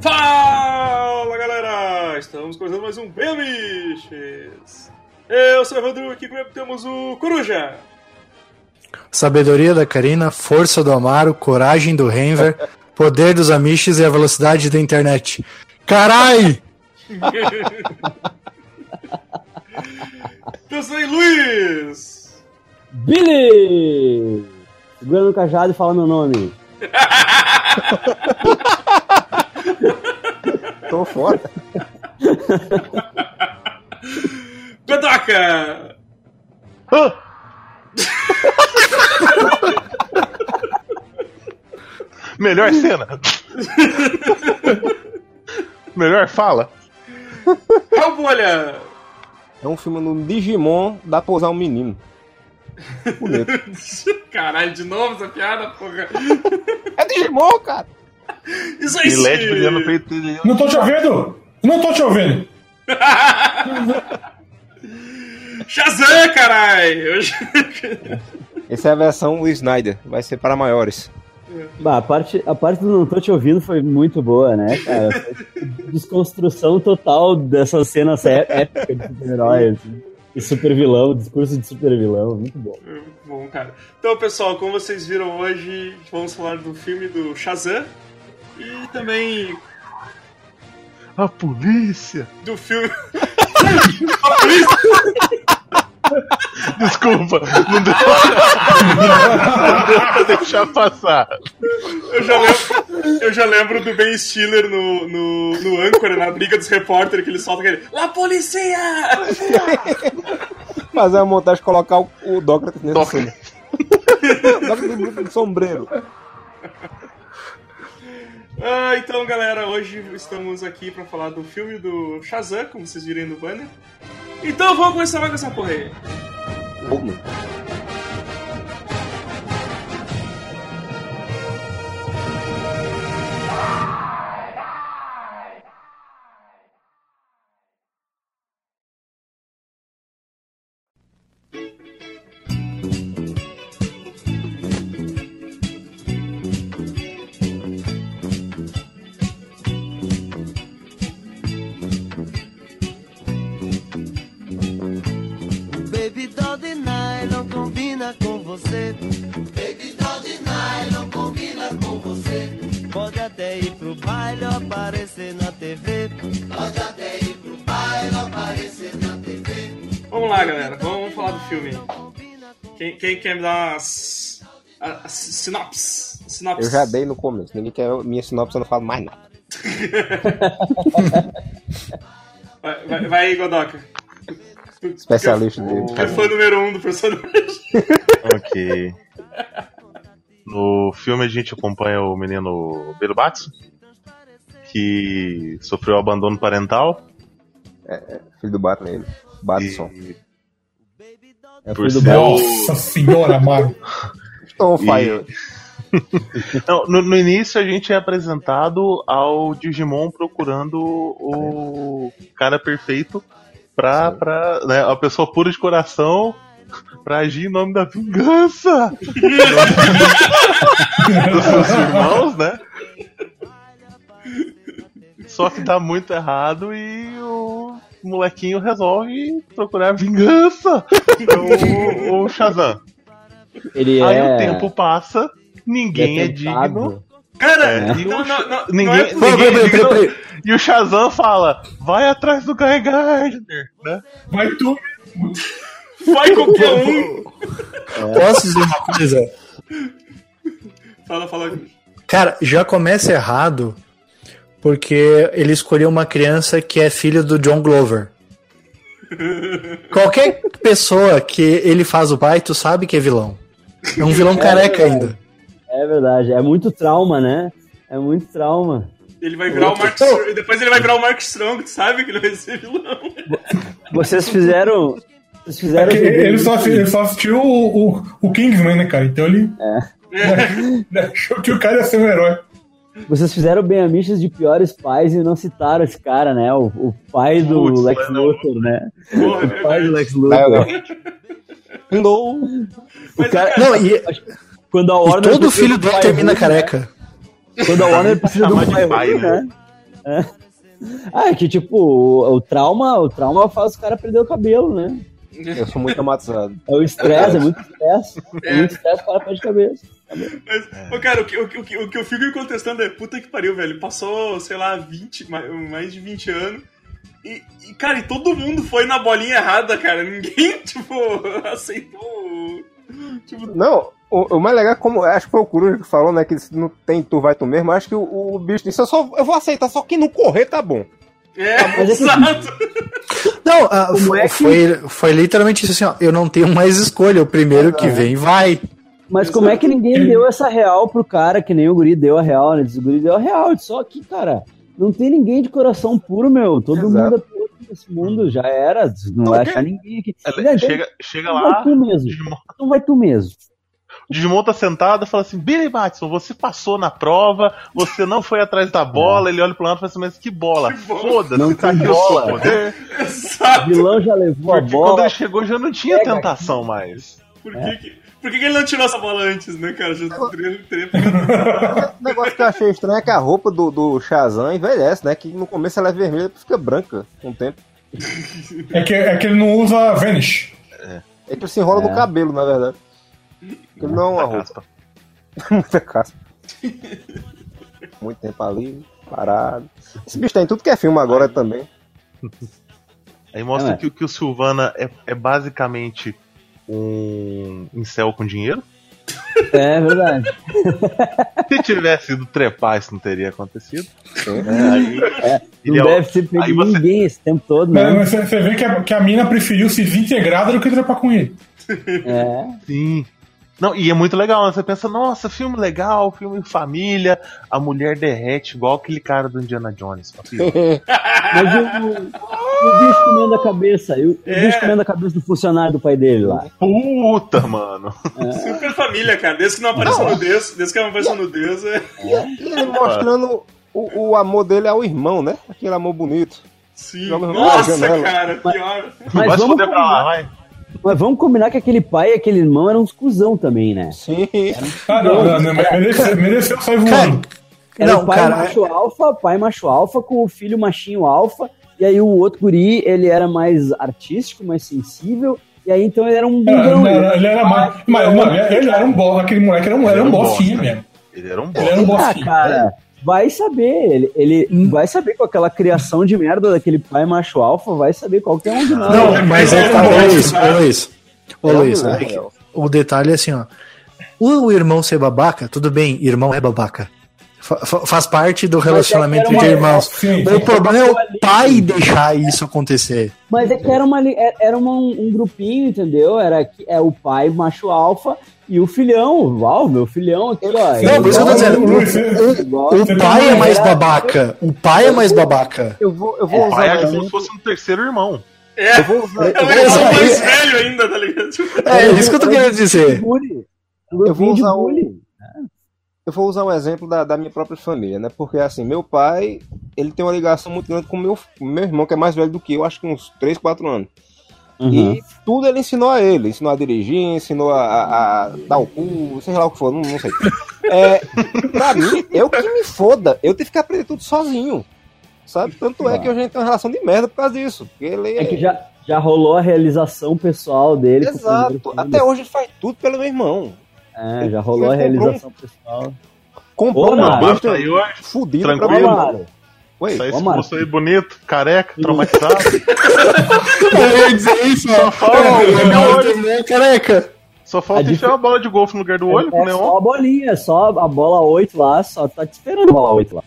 Fala galera! Estamos começando mais um Bemiches! Eu sou o Evandro, aqui comigo temos o Coruja! Sabedoria da Karina, força do Amaro, coragem do Renver, poder dos Amiches e a velocidade da internet. Carai! Eu sou Luiz! Billy! Segura no cajado e fala meu nome. Tô fora. Pedoca! Melhor cena. Melhor fala. Calbolha! É um filme no Digimon, dá pra usar um menino. Bonito. Caralho, de novo essa piada, porra! É Digimon, cara. Isso aí sim! Não tô te ouvindo! Não tô te ouvindo! Shazam, caralho! Essa é a versão do Snyder, vai ser para maiores. Bah, a parte, a parte do Não Tô Te Ouvindo foi muito boa, né, cara? Desconstrução total dessa cena é- épica de super-herói, assim. E super vilão, discurso de super vilão, muito bom. Muito bom, cara. Então, pessoal, como vocês viram hoje, vamos falar do filme do Shazam e também A polícia! do filme. Desculpa, não deu, não deu pra deixar passar. Eu já lembro, eu já lembro do Ben Stiller no, no, no Âncora, na briga dos repórteres, que ele solta aquele La Policia! Fazer uma montagem colocar o, o Dócrates nessa cena. Dócrates de sombreiro. Ah, então, galera, hoje estamos aqui pra falar do filme do Shazam, como vocês viram no banner. Então vamos começar logo essa porra aí. Baby você. Baby doll de nylon combina com você. Pode até ir pro baile ou aparecer na TV. Pode até ir pro baile ou aparecer na TV. Vamos lá, galera, vamos falar do filme. Quem, quem quer me dar as, as, as sinopse? sinopse? Eu já dei no começo, ninguém quer minha sinopse, eu não falo mais nada. Vai, vai, vai aí, Godoka. Especialista dele. é fã número um do personagem. Ok. No filme a gente acompanha o menino Berubatsu, que sofreu abandono parental Filho do Batman, ele. Batson. e É por filho do ser Batman. o... Nossa senhora, Mario. Estou on fire. Não, no, no início a gente é apresentado ao Digimon procurando o cara perfeito pra, pra né, a pessoa pura de coração pra agir em nome da vingança dos seus irmãos, né? Só que dá muito errado e o molequinho resolve procurar vingança com o, o Shazam. Ele Aí é. o tempo passa, ninguém é, tentado. digno. Cara, É. não, não, não, Ninguém, não é ninguém é peraí, peraí. E o Shazam fala: vai atrás do Guy Gardner, né? Vai tu. Vai qualquer um. Posso dizer uma coisa? Fala, fala. Cara, já começa errado porque ele escolheu uma criança que é filha do John Glover. Qualquer pessoa que ele faz o pai, tu sabe que é vilão. É um vilão careca ainda. É verdade, é muito trauma, né? É muito trauma. Ele vai virar o Mark Strong. Depois ele vai virar o Mark Strong, tu sabe que ele vai ser vilão. Vocês fizeram. Vocês fizeram. É que ele, só, ele só assistiu o, o, o Kingsman, né, cara? Então ele É. achou que o cara ia ser um herói. Vocês fizeram bem amiches de piores pais e não citaram esse cara, né? O, o pai do Putz, Lex não. Luthor, né? Porra, é O pai do. Lex Luthor. Não. O cara, Não, e, quando a e Warner todo pediu filho dele termina ruim, careca. Quando a Warner precisa um de pai pai, ruim, né? É. Ah, é que tipo, o, o trauma, o trauma faz o cara perder o cabelo, né? Eu sou muito traumatizado. É o estresse, é muito estresse. É muito estresse, o cara perde cabeça. Mas, ô, cara, o que, o, que, o, que, o que eu fico contestando é, puta que pariu, velho. Passou, sei lá, 20, mais, mais de 20 anos. E, e, cara, e todo mundo foi na bolinha errada, cara. Ninguém, tipo, aceitou. Tipo, Não, o, o mais legal é como. Acho que foi o Coruja que falou, né? Que se não tem tu, vai tu mesmo. Acho que o, o bicho disse: eu, só, eu vou aceitar, só que não correr tá bom. é, mas é que- exato. Não, ah, foi, é que- foi, foi literalmente isso assim, ó. Eu não tenho mais escolha. O primeiro que vem vai. Mas como é que ninguém deu essa real pro cara, que nem o guri deu a real, né? O guri deu a real. Só que, cara, não tem ninguém de coração puro, meu. Todo Exato. mundo é puro nesse mundo, já era. Não vai achar ninguém aqui. Então, chega, chega então vai lá, tu mesmo. Então vai tu mesmo. O Digimon tá sentado e fala assim: Billy Batson, você passou na prova, você não foi atrás da bola. Ele olha pro lado e fala assim: Mas que bola? Que bola? Foda-se, Não tá tem aqui o bola. O Exato. vilão já levou a Porque quando bola. ele chegou já não tinha Pega tentação mais. Por que, que, por que, que ele não tirou essa bola antes, né, cara? Já teria, teria O negócio que eu achei estranho é que a roupa do, do Shazam envelhece, né? Que no começo ela é vermelha e depois fica branca com o tempo. É que, é que ele não usa Vanish. Ele se enrola É. no cabelo, na verdade. Porque não é uma roupa. Caspa. Muita caspa. Muito tempo ali, parado. Esse bicho tá em tudo que é filme agora também. Aí mostra É. que, que o Silvana é, é basicamente um incel com dinheiro. É verdade. Se tivesse ido trepar, isso não teria acontecido. É, aí, ele Não é deve ter pego você- ninguém esse tempo todo, né? mas você, você vê que a, que a mina preferiu se desintegrar do que trepar com ele. É. Sim. Não, e é muito legal, né? Você pensa, nossa, filme legal, filme em família, a mulher derrete igual aquele cara do Indiana Jones. Mas o, o, bicho comendo a cabeça. E o, o É. bicho comendo a cabeça do funcionário do pai dele lá. Puta, mano. Super família, cara. Desde que não apareceu nudez, desde que não apareceu nudez, é. E ele mostrando o, o amor dele ao irmão, né? Aquele amor bonito. Sim. Joga no Nossa, cara, pior. Mas se vamos, fuder pra lá, vai. Mas vamos combinar que aquele pai e aquele irmão eram uns cuzão também, né? Sim. Ah, não, não, não, mereceu, mereceu sair voando. Era Não, o pai cara, macho alfa, pai macho alfa com o filho machinho alfa. E aí o outro guri, ele era mais artístico, mais sensível. E aí então ele era um Não, bundão. não, ele era mais. Mas não, ele era um boss, aquele moleque era um, era um bossinho mesmo. Ele era um Ele era um bosta. Ah, bossinho. cara, vai saber. Ele, ele Hum. vai saber com aquela criação de merda daquele pai macho alfa, vai saber qualquer um de nós. Não, mas é que tá, ô Luiz, ô Luiz. Ô Luiz, um é que o detalhe é assim, ó. O irmão ser babaca, tudo bem, irmão é babaca. Fa- fa- faz parte do relacionamento era uma- de irmãos. Sim, O sim. problema é o pai deixar isso acontecer. Mas é que era, uma, era- uma- um grupinho, entendeu? Era que- é o pai macho alfa e o filhão. Uau, meu filhão aqui, ó. Não, por isso que eu tô dizendo. O Você pai é mais babaca. O pai é mais babaca. Eu vou, eu vou O usar pai um é como se fosse um terceiro irmão. É, Eu vou usar, é eu o vou irmão usar, mais velho ainda, tá ligado? Tipo, É isso que eu tô querendo dizer. Um Eu vou usar um- bully. eu vou usar um exemplo da, da minha própria família, né? Porque assim, meu pai, ele tem uma ligação muito grande com meu, meu irmão, que é mais velho do que eu, acho que uns 3, 4 anos. Uhum. E tudo ele ensinou a ele. Ensinou a dirigir, ensinou a, a- a dar o cu, seja lá o que for, não, não sei. É, pra mim, eu que me foda. Eu tive que aprender tudo sozinho. Sabe? Tanto é que eu já tenho uma relação de merda por causa disso. Porque ele É que já, já rolou a realização pessoal dele. Exato. Até hoje ele faz tudo pelo meu irmão. É, já rolou a comprou um- realização pessoal. Comprou Ô, uma Mara, besta fudida pra tranquilo. Oi, sai esse moço aí bonito, careca, traumatizado. Eu ia dizer isso, ó. Ô, careca. Só falta A dif- enfiar uma bola de golfe no lugar do olho é neon. só a bolinha, é só a bola 8 lá, só tá te esperando a bola 8 lá.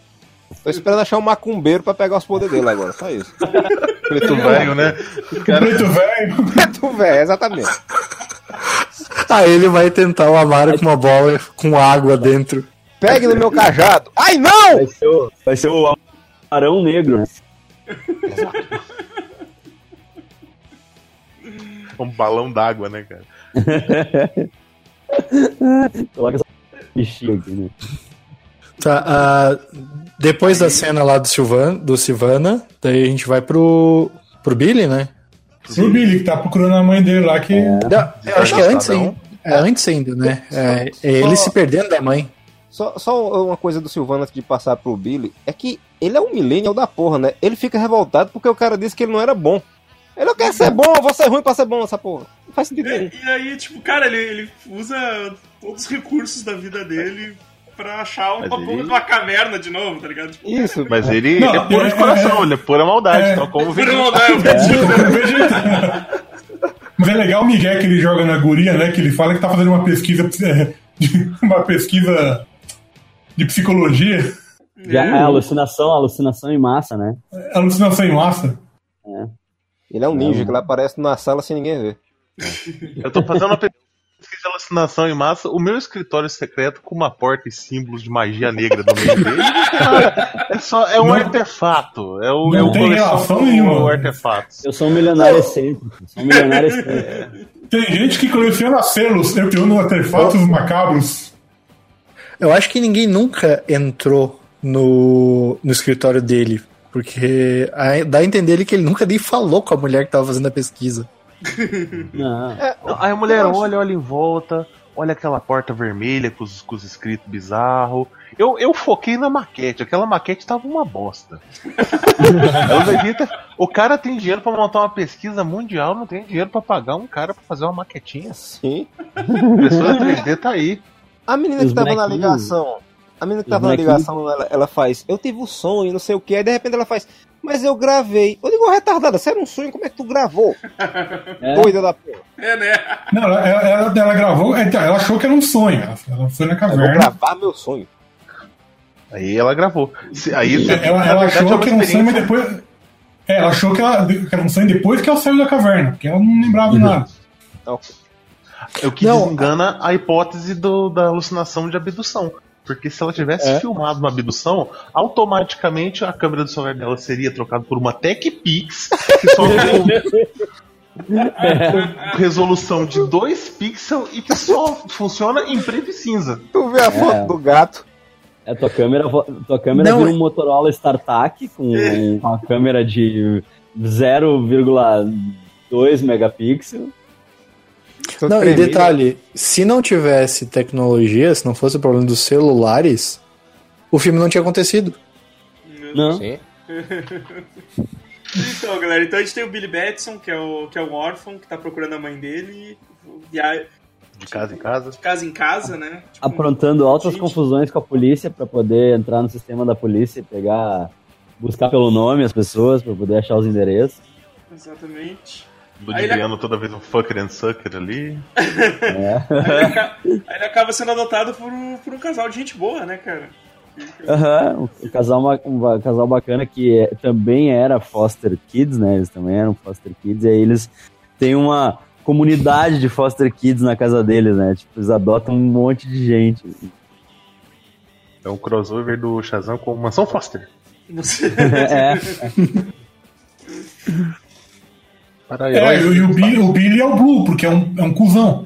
tô esperando achar um macumbeiro pra pegar os poderes dele agora. Só isso. Preto velho, né? Cara, Preto velho. tu velho, exatamente. Aí ele vai tentar o Amaro com uma bola com água dentro. Pegue no meu cajado. Ai, não! Vai ser o, vai ser o Arão Negro, um balão d'água, né, cara? Coloca essa bichinha aqui, né? Tá, ah, depois da cena lá do, Silvan, do Silvana, daí a gente vai pro, pro Billy, né? Pro Billy, que tá procurando a mãe dele lá, que. Não, eu acho que é antes um. ainda. É antes ainda, né? É, é ele se perdendo da mãe. Só, só uma coisa do Silvano antes de passar pro Billy, é que ele é um millennial da porra, né? Ele fica revoltado porque o cara disse que ele não era bom. Ele não quer ser bom, eu vou ser ruim pra ser bom essa porra. Não faz sentido nenhum. É, e aí, tipo, cara, ele, ele usa todos os recursos da vida dele pra achar uma Mas porra ele- de uma caverna de novo, tá ligado? Tipo, Isso, Mas ele, Não, ele é puro de é- coração, é- ele é pura maldade, é- tal como o por Vegeta. maldade, eu vejo- Eu vejo- Mas é legal o Miguel que ele joga na guria, né? Que ele fala que tá fazendo uma pesquisa, é, uma pesquisa de psicologia, Já é alucinação, alucinação em massa, né? alucinação em massa. Ele é um ninja, que ele aparece na sala sem ninguém ver. Eu tô fazendo uma pesquisa de alucinação em massa. O meu escritório secreto com uma porta e símbolos de magia negra no meio dele. É, só, é um Não- artefato. É o, não é tem relação nenhuma. artefatos. Eu sou um milionário excêntrico. Sou um milionário excêntrico. Tem gente que coleciona selos, eu tenho artefatos macabros. Eu acho que ninguém nunca entrou no, no escritório dele. Porque a- dá a entender que ele nunca nem falou com a mulher que tava fazendo a pesquisa. Não. Não, Aí a mulher olha, olha em volta, olha aquela porta vermelha com os, com os escritos bizarros. Eu, eu foquei na maquete, aquela maquete tava uma bosta. Ter- O cara tem dinheiro pra montar uma pesquisa mundial, não tem dinheiro pra pagar um cara pra fazer uma maquetinha. Sim. Impressora 3D tá aí. A menina que tava na ligação. A menina que tava na ligação, ela, ela faz, eu tive um sonho, não sei o que, aí de repente ela faz, mas eu gravei. Eu digo, "Ô, retardada, se era um sonho, como é que tu gravou? É. Doida da porra. É, né? Não, ela, ela- ela gravou, então, ela achou que era um sonho. Ela, ela foi na Eu vou caverna. gravar meu sonho. Aí ela gravou. Aí, Ela, ela verdade, é achou uma que era um sonho, mas depois. É, ela achou que, ela, que era um sonho depois que ela saiu da caverna, porque ela não lembrava de nada. É o que Não, desengana a hipótese do- da alucinação de abdução. Porque se ela tivesse É. filmado uma abdução, automaticamente a câmera do celular dela seria trocada por uma TechPix, que só com resolução de 2 pixels e que só funciona em preto e cinza. Tu vê a foto do gato. É, tua câmera, tua câmera Não, vira é- um Motorola StarTAC com uma câmera de 0,2 megapixels. Tô Não, e tremendo. detalhe, se não tivesse tecnologia, se não fosse o problema dos celulares, o filme não tinha acontecido. Não. Sim. Então, galera, então a gente tem o Billy Batson, que é o, que é um órfão, que tá procurando a mãe dele, e a- De casa em casa. de casa em casa, né? Tipo, Aprontando altas gente. confusões com a polícia pra poder entrar no sistema da polícia e pegar. buscar pelo nome as pessoas pra poder achar os endereços. Exatamente. Ludibriando toda vez um fucker and sucker ali. É. Aí ele, aca- aí ele acaba sendo adotado por um, por um casal de gente boa, né, cara? Aham, um casal, um casal bacana que é- também era foster kids, né? Eles também eram foster kids, e aí eles têm uma comunidade de foster kids na casa deles, né? Tipo, eles adotam um monte de gente. É um crossover do Shazam com Mansão Foster. É, Para É, e o Billy, o Billy é o Blue, porque é um, é um cuzão.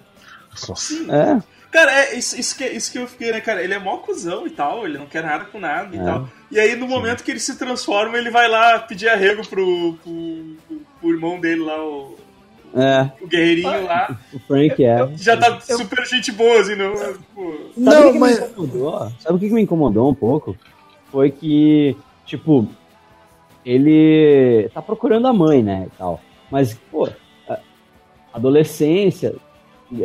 Nossa. é. Cara, é isso, isso, que, isso que eu fiquei, né, cara? Ele é mó cuzão e tal, ele não quer nada com nada e É. tal. E aí, no momento que ele se transforma, ele vai lá pedir arrego pro, pro, pro- pro irmão dele lá, o, É, o guerreirinho lá. o Frank é. Já tá super gente boa, assim, não. Pô, Sabe o Não, que, mas. que me incomodou? Sabe o que me incomodou um pouco? Foi que, tipo, ele tá procurando a mãe, né, e tal. Mas, pô, adolescência,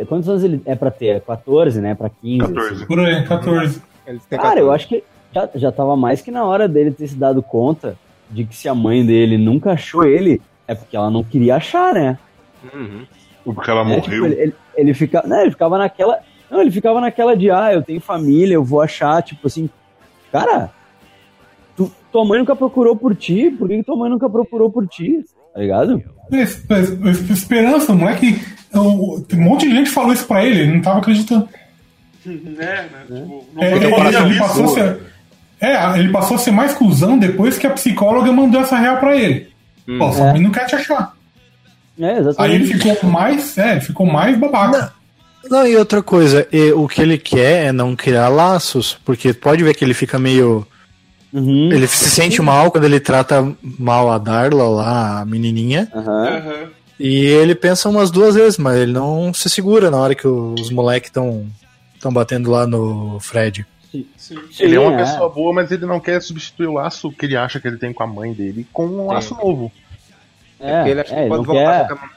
quantos anos ele é pra ter? É 14, né, pra 15? 14. assim. Por aí, 14. Eles têm Cara, eu 14. acho que já, já tava mais que na hora dele ter se dado conta de que se a mãe dele nunca achou ele, é porque ela não queria achar, né? Uhum. Porque ela É, tipo, ele, ele, ele fica, né, ele ficava naquela. Não, ele ficava naquela de, ah, eu tenho família, eu vou achar, tipo assim, cara, tu, tua mãe nunca procurou por ti, por que tua mãe nunca procurou por ti? Tá ligado? Es- es- Esperança, moleque. o- Um monte de gente falou isso pra ele, ele não tava acreditando. né, né? Tipo, não É, ele, ele passou a ser, é, ele passou a ser mais cuzão depois que a psicóloga mandou essa real pra ele. Pô, sua É. não quer te achar. É, Aí exatamente. ele ficou mais, é, ele ficou mais babaca. Não, e outra coisa, e o que ele quer é não criar laços, porque pode ver que ele fica meio. Uhum. Ele se sente mal quando ele trata mal a Darla lá, a menininha. Aham. E ele pensa umas duas vezes, mas ele não se segura na hora que os moleques estão estão batendo lá no Fred. Sim. Ele é uma Sim, pessoa boa, mas ele não quer substituir o laço que ele acha que ele tem com a mãe dele com um laço novo. É, Porque ele acha é, que pode não voltar a quer,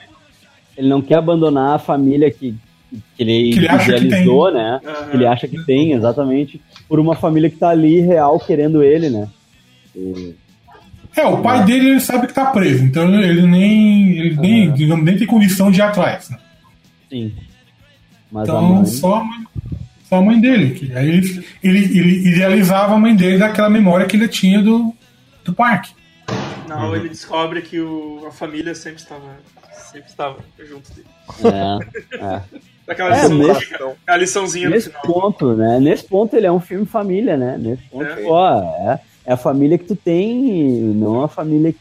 ele não quer abandonar a família que, que ele Que ele acha que idealizou, né? Aham. Que ele acha que tem, exatamente, por uma família que tá ali real querendo ele, né? E- É, o pai dele ele sabe que tá preso, então ele nem, ele nem, digamos, nem tem condição de ir atrás. né? sim. Mas a Então mãe. só, a mãe, só a mãe dele. Que aí ele, ele, ele idealizava a mãe dele daquela memória que ele tinha do, do parque. Não, ele descobre que o, a família sempre estava, sempre estava junto dele. É, é. Daquela É, nesse- a liçãozinha no Nesse final. ponto, né? Nesse ponto ele é um filme família, né? Nesse ponto, É. ó, é, é a família que tu tem, não a família que.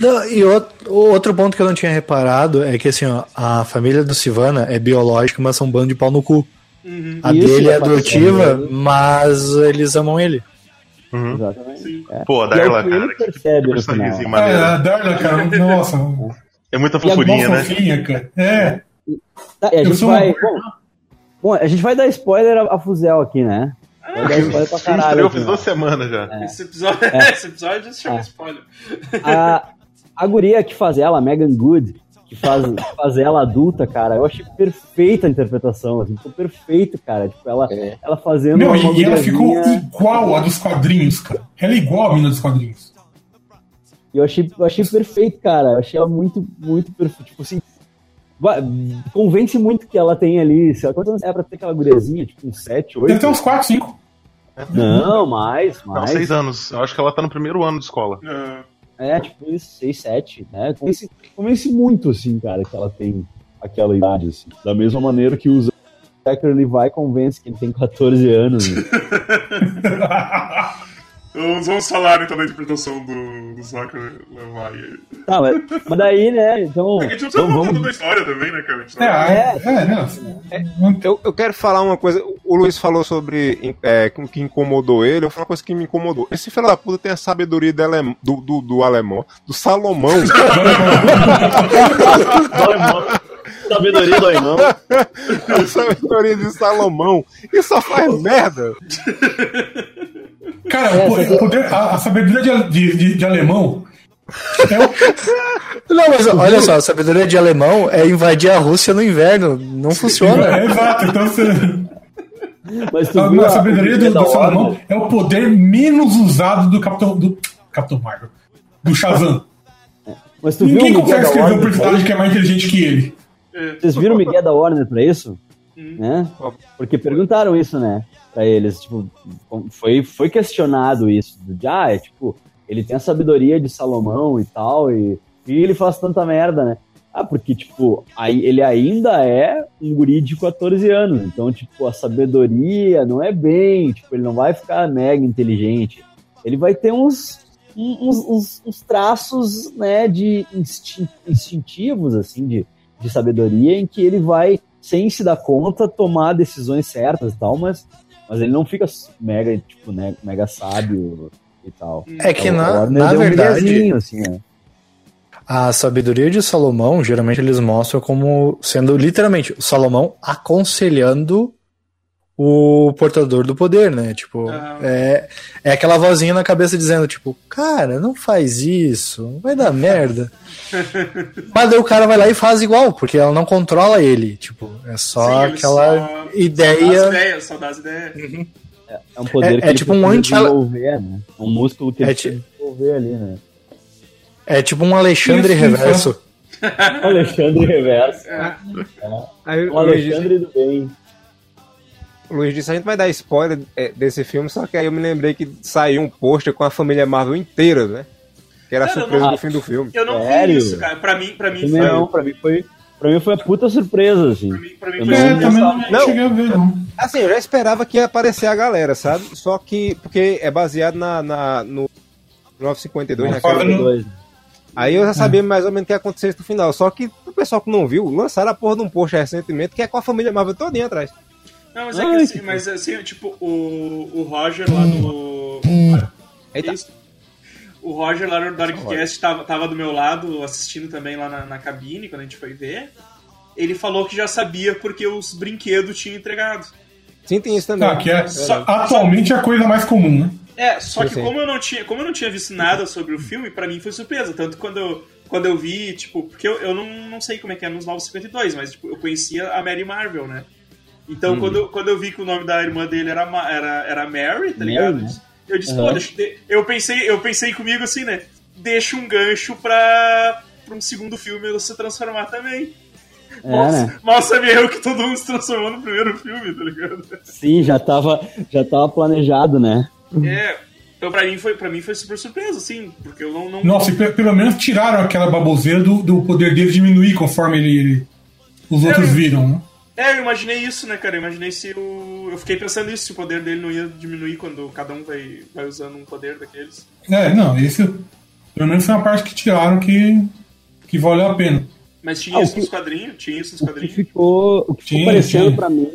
Não, e outro, outro ponto que eu não tinha reparado é que assim, ó, a família do Sivana é biológica, mas são um bando de pau no cu. Uhum. A Isso, dele é família adotiva, mas eles amam ele. Uhum. Exatamente. É. Pô, a é Darla, que cara. Que no. É, a Darla, cara, nossa. É muita a fofurinha, né? fofinha, cara. É. Tá, e a Eu gente vai. Bom, bom, a gente vai dar spoiler a, a Fuzel aqui, né? Vai dar spoiler pra caralho. estreou aqui, faz né? duas semanas já. Esse episódio, esse episódio se chama É. spoiler. A, a guria que faz ela, a Megan Good, que faz, faz ela adulta, cara, eu achei perfeita a interpretação, assim, ficou perfeito, cara. Tipo, ela, É. ela fazendo Meu, uma e, ela ficou igual a dos quadrinhos, cara. Ela é igual a mina dos quadrinhos. E eu achei, eu achei perfeito, cara. Eu achei ela muito, muito perfeita. Tipo assim, convence muito que ela tem ali. Se ela, quantos anos é pra ter aquela guriazinha? Tipo, uns 7, Deve 8? ter uns 4, 5. Não, mais, Não, mais. seis anos. Eu acho que ela tá no primeiro ano de escola. Ah, É, tipo, isso, 6, 7, né? Convence, convence muito, assim, cara, que ela tem aquela idade, assim. Da mesma maneira que o Zachary Levi convence que ele tem 14 anos. né? Vamos, vamos falar então da interpretação do, do Zachary Levi. Tá, mas, mas daí, né? Então. A gente não precisa então vamos, da história também, né, cara? Gente É, tá- é, é, não. Eu, eu quero falar uma coisa. O Luiz falou sobre é, o que incomodou ele. Eu vou falar uma coisa que me incomodou. Esse filho da puta tem a sabedoria do, alem- do, do, do alemão, do Salomão. Sabedoria do irmão. a sabedoria de Salomão. E só faz merda. Cara, É, o que- o poder, a, a sabedoria de, de, de- de alemão é o, Não, mas olha só, a sabedoria de alemão é invadir a Rússia no inverno. Não funciona. É, exato. Então você. Mas tu A, viu a a- sabedoria do, do Salomão Warner? é o poder menos usado do Capitão. Do Capitão Marvel. Do Shazam. Mas tu viu Ninguém Miguel consegue escrever um personagem que é mais inteligente que ele. Vocês viram o Miguel da Warner pra isso? Hum. Né? Porque perguntaram isso, né? Pra eles. Tipo, foi, foi questionado isso. De, ah, é tipo, ele tem a sabedoria de Salomão e tal, e, e ele faz tanta merda, né? Ah, porque, tipo, aí ele ainda é um guri de 14 anos. Então, tipo, a sabedoria não é bem, tipo, ele não vai ficar mega inteligente. Ele vai ter uns, uns, uns- uns traços, né, de instin- instintivos, assim, de, de sabedoria, em que ele vai, sem se dar conta, tomar decisões certas e tal, mas, mas ele não fica mega, tipo, né, mega sábio e tal. É que O na, na deu um verdade, assim, né? a sabedoria de Salomão, geralmente eles mostram como sendo literalmente o Salomão aconselhando o portador do poder, né? Tipo, Aham. é, é aquela vozinha na cabeça dizendo, tipo, cara, não faz isso, vai dar merda. Mas daí o cara vai lá e faz igual, porque ela não controla ele. Tipo, é só Sim, aquela só- Só dá as ideia. ideias, só dá as ideias. É um poder É- que é tipo um anti- desenvolver, né? Um músculo que É ele ti- precisa desenvolver ali, né? É tipo um Alexandre Isso, reverso. O Alexandre Reverso. O Luiz disse, Alexandre do bem. Luiz disse, a gente vai dar spoiler é, desse filme, só que aí eu me lembrei que saiu um pôster com a família Marvel inteira, né? Que era a Cara, surpresa não- do fim do filme. Eu não Sério? vi isso, cara. Pra mim, pra mim foi. não, pra mim foi. Pra mim foi a puta surpresa, assim. Pra mim, pra mim Eu foi É, não- também não, Não. cheguei a ver, não. Assim, eu já esperava que ia aparecer a galera, sabe? Só que, porque é baseado na, na, no 952, Não, naquela... fala no- Dois. Aí eu já sabia mais ou menos o que ia acontecer no final. Só que o pessoal que não viu, lançaram a porra de um post recentemente que é com a família Marvel todinha atrás. Não, mas é Ai, que assim, que- mas assim, tipo, o, o Roger lá do. Eita. Isso. O Roger lá no Darkcast tava, tava do meu lado assistindo também lá na, na cabine quando a gente foi ver. Ele falou que já sabia porque os brinquedos tinham entregado. Sim, tem isso também. Ah, que é, Só- atualmente é a coisa mais comum, né? É, só que como eu não tinha, como eu não tinha visto nada sobre o filme, pra mim foi surpresa. Tanto quando eu, quando eu vi, tipo, porque eu, eu não, não sei como é que é nos 952, mas tipo, eu conhecia a Mary Marvel, né? Então Uhum. quando, eu, quando eu vi que o nome da irmã dele era, era, era Mary, tá Mary, ligado? né? Eu disse, Uhum. pô, deixa, de- eu pensei, eu pensei comigo assim, né? Deixa um gancho pra, pra um segundo filme eu se transformar também. É, mal, né? mal sabia eu que todo mundo se transformou no primeiro filme, tá ligado? Sim, já tava, já tava planejado, né? É. Então pra mim foi, pra mim foi super surpresa, assim, porque eu não. não Nossa, e pe- pelo menos tiraram aquela baboseira do, do poder dele diminuir conforme ele, ele- os outros viram, né? É, eu imaginei isso, né, cara? Eu imaginei se o. Eu fiquei pensando nisso, se o poder dele não ia diminuir quando cada um vai, vai usando um poder daqueles. É, não, esse pelo menos foi uma parte que tiraram que, que valeu a pena. Mas tinha Ah, isso que- nos quadrinhos? Tinha isso nos O que quadrinhos? ficou, o que ficou Tinha, parecendo tinha. pra mim,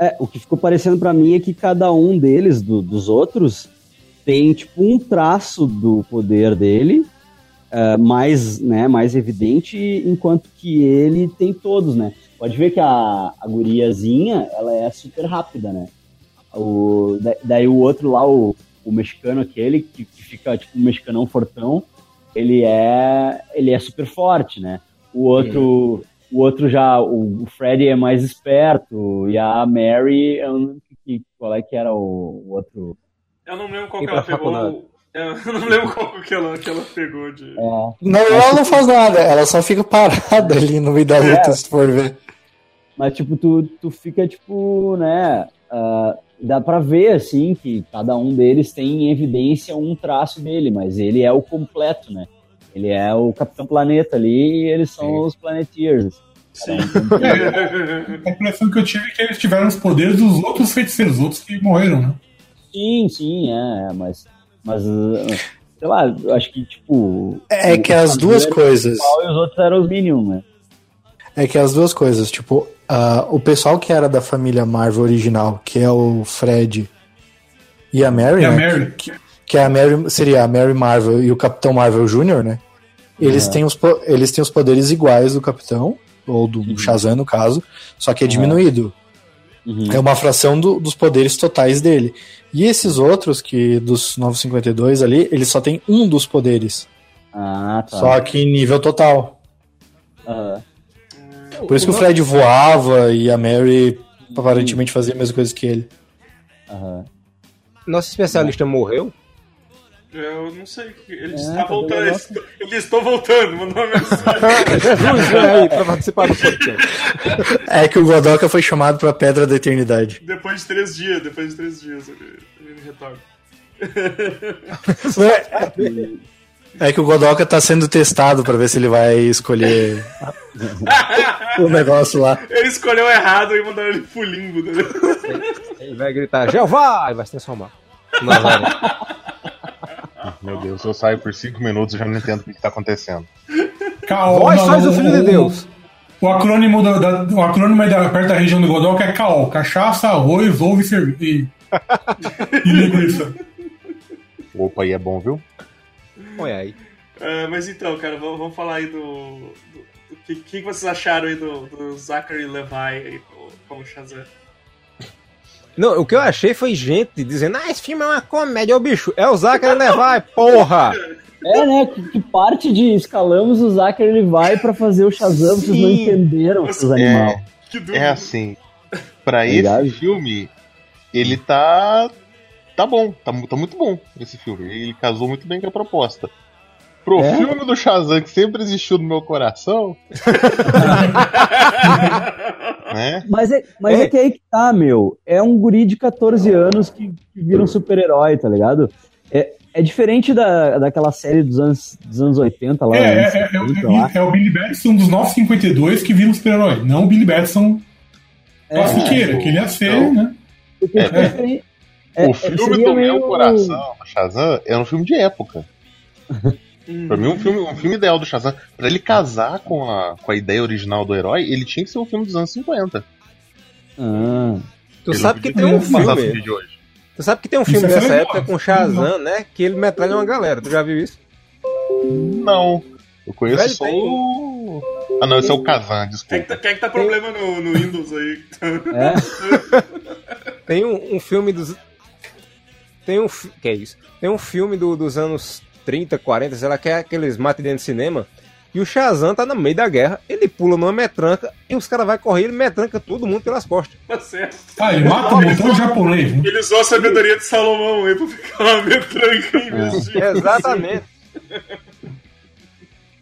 é, o que ficou parecendo para mim é que cada um deles, do- dos outros, tem tipo um traço do poder dele é, mais, né, mais evidente, enquanto que ele tem todos, né? Pode ver que a, a guriazinha, ela é super rápida, né? O, da- daí o outro lá, o, o mexicano aquele, que, que fica tipo um mexicanão fortão, ele é, ele é super forte, né? O outro, o outro já, o, o Freddy é mais esperto, e a Mary, eu não- que, qual é que era o, o outro? Eu não lembro qual que ela pegou. Eu não lembro qual que ela, que ela pegou de. É, Não, ela não faz nada, ela só fica parada ali no meio da luta, se for ver. Mas, tipo, tu, tu fica, tipo, né? ah, dá pra ver, assim, que cada um deles tem em evidência um traço dele, mas ele é o completo, né? Ele é o Capitão Planeta ali e eles são Sim. os Planeteers. Sim. A impressão que eu tive é que eles tiveram os poderes dos outros feiticeiros, os outros que morreram, né? Sim, sim, é, é, mas. Mas. ah, Sei lá, eu acho que, tipo. É que as duas coisas. E os outros eram os Minions, né? É que as duas coisas, tipo, ah, o pessoal que era da família Marvel original, que é o Fred e a Mary, E a né? Mary. Que, que é a Mary, seria a Mary Marvel e o Capitão Marvel Jr., né? Eles, Uhum. têm os, eles têm os poderes iguais do Capitão, ou do. Shazam, no caso, só que é Uhum. diminuído. Uhum. É uma fração do- dos poderes totais dele. E esses outros, que dos 952 ali, eles só tem um dos poderes. Ah, tá. Só que em nível total. Aham. Por isso que o Fred voava e a Mary aparentemente fazia a mesma coisa que ele. aham. Nosso especialista morreu? Eu não sei. Ele É, está tá voltando. Ele estou, ele estou voltando, mandou uma mensagem. Jesus, vem aí pra participar do podcast. É que o Godoka foi chamado pra Pedra da Eternidade. depois de três dias, depois de três dias ele, ele retorna. É que o Godoka tá sendo testado pra ver se ele vai escolher o negócio lá. Ele escolheu errado e mandaram ele pro limbo. Né? Ele vai gritar, Jeová! E vai se transformar. Nazaré. Meu Deus, eu saio por cinco minutos e já não entendo o que, que tá acontecendo. Caô, Vós não, sois o filho de Deus. O acrônimo, da, da- o acrônimo da, perto da região do Godoca é CAO. Cachaça, arroz, ovo e cerveja. E, e linguiça. Opa, aí é bom, viu? Olha aí. É, mas então, cara, vamos, vamos falar aí do. do, do que, que vocês acharam aí do, do Zachary Levi aí como- como Shazam? Não, o que eu achei foi gente dizendo, ah, esse filme é uma comédia, ô bicho. É o Zachary Levi, porra! É, né? Que, que parte de escalamos o Zachary ele vai pra fazer o Shazam, vocês não Sim. entenderam, seus animais. Que dúvida. É assim, pra esse Obrigado. filme, ele tá. Tá bom, tá, tá muito bom esse filme. Ele casou muito bem com a proposta. Pro É? filme do Shazam que sempre existiu no meu coração, né? Mas, é, mas é. É. que aí que tá, meu. É um guri de 14 anos que, que vira um super-herói, tá ligado? É, é diferente da, daquela série dos anos, dos anos 80 lá. É, é, anos é, é, 70 lá. é, é o Billy Batson dos 952 que vira um super-herói. Não o Billy Batson classiqueira, que ele ia ser, Não. né? Porque É, é. É, o é, filme do meio- meu coração, do Shazam, é um filme de época. Hum. Pra mim, um filme, um filme ideal do Shazam. Pra ele casar com a, com a ideia original do herói, ele tinha que ser um filme dos anos 50. Ah, Tu Ele sabe não que tem um filme. dia de hoje. Tu sabe que tem um Isso filme é dessa legal, época com isso é. Shazam, né? Que ele metralha uma galera. Tu já viu isso? Não. Eu conheço Velho, só o. Ah, não, esse é o Kazan, Quem é que desculpa. tá, quem é que tá problema no, no Windows aí? é? Tem um, um filme dos. Tem um. Que é isso? Tem um filme do- dos anos 30, 40, sei lá, que é aqueles mate dentro de cinema. E o Shazam tá no meio da guerra, ele pula numa metranca e os caras vão correr, ele metranca todo mundo pelas costas. Tá certo. Ah, ele mata um montão de japonês, né? Ele usou a sabedoria de Salomão aí pra ficar uma metranca e investir. Exatamente.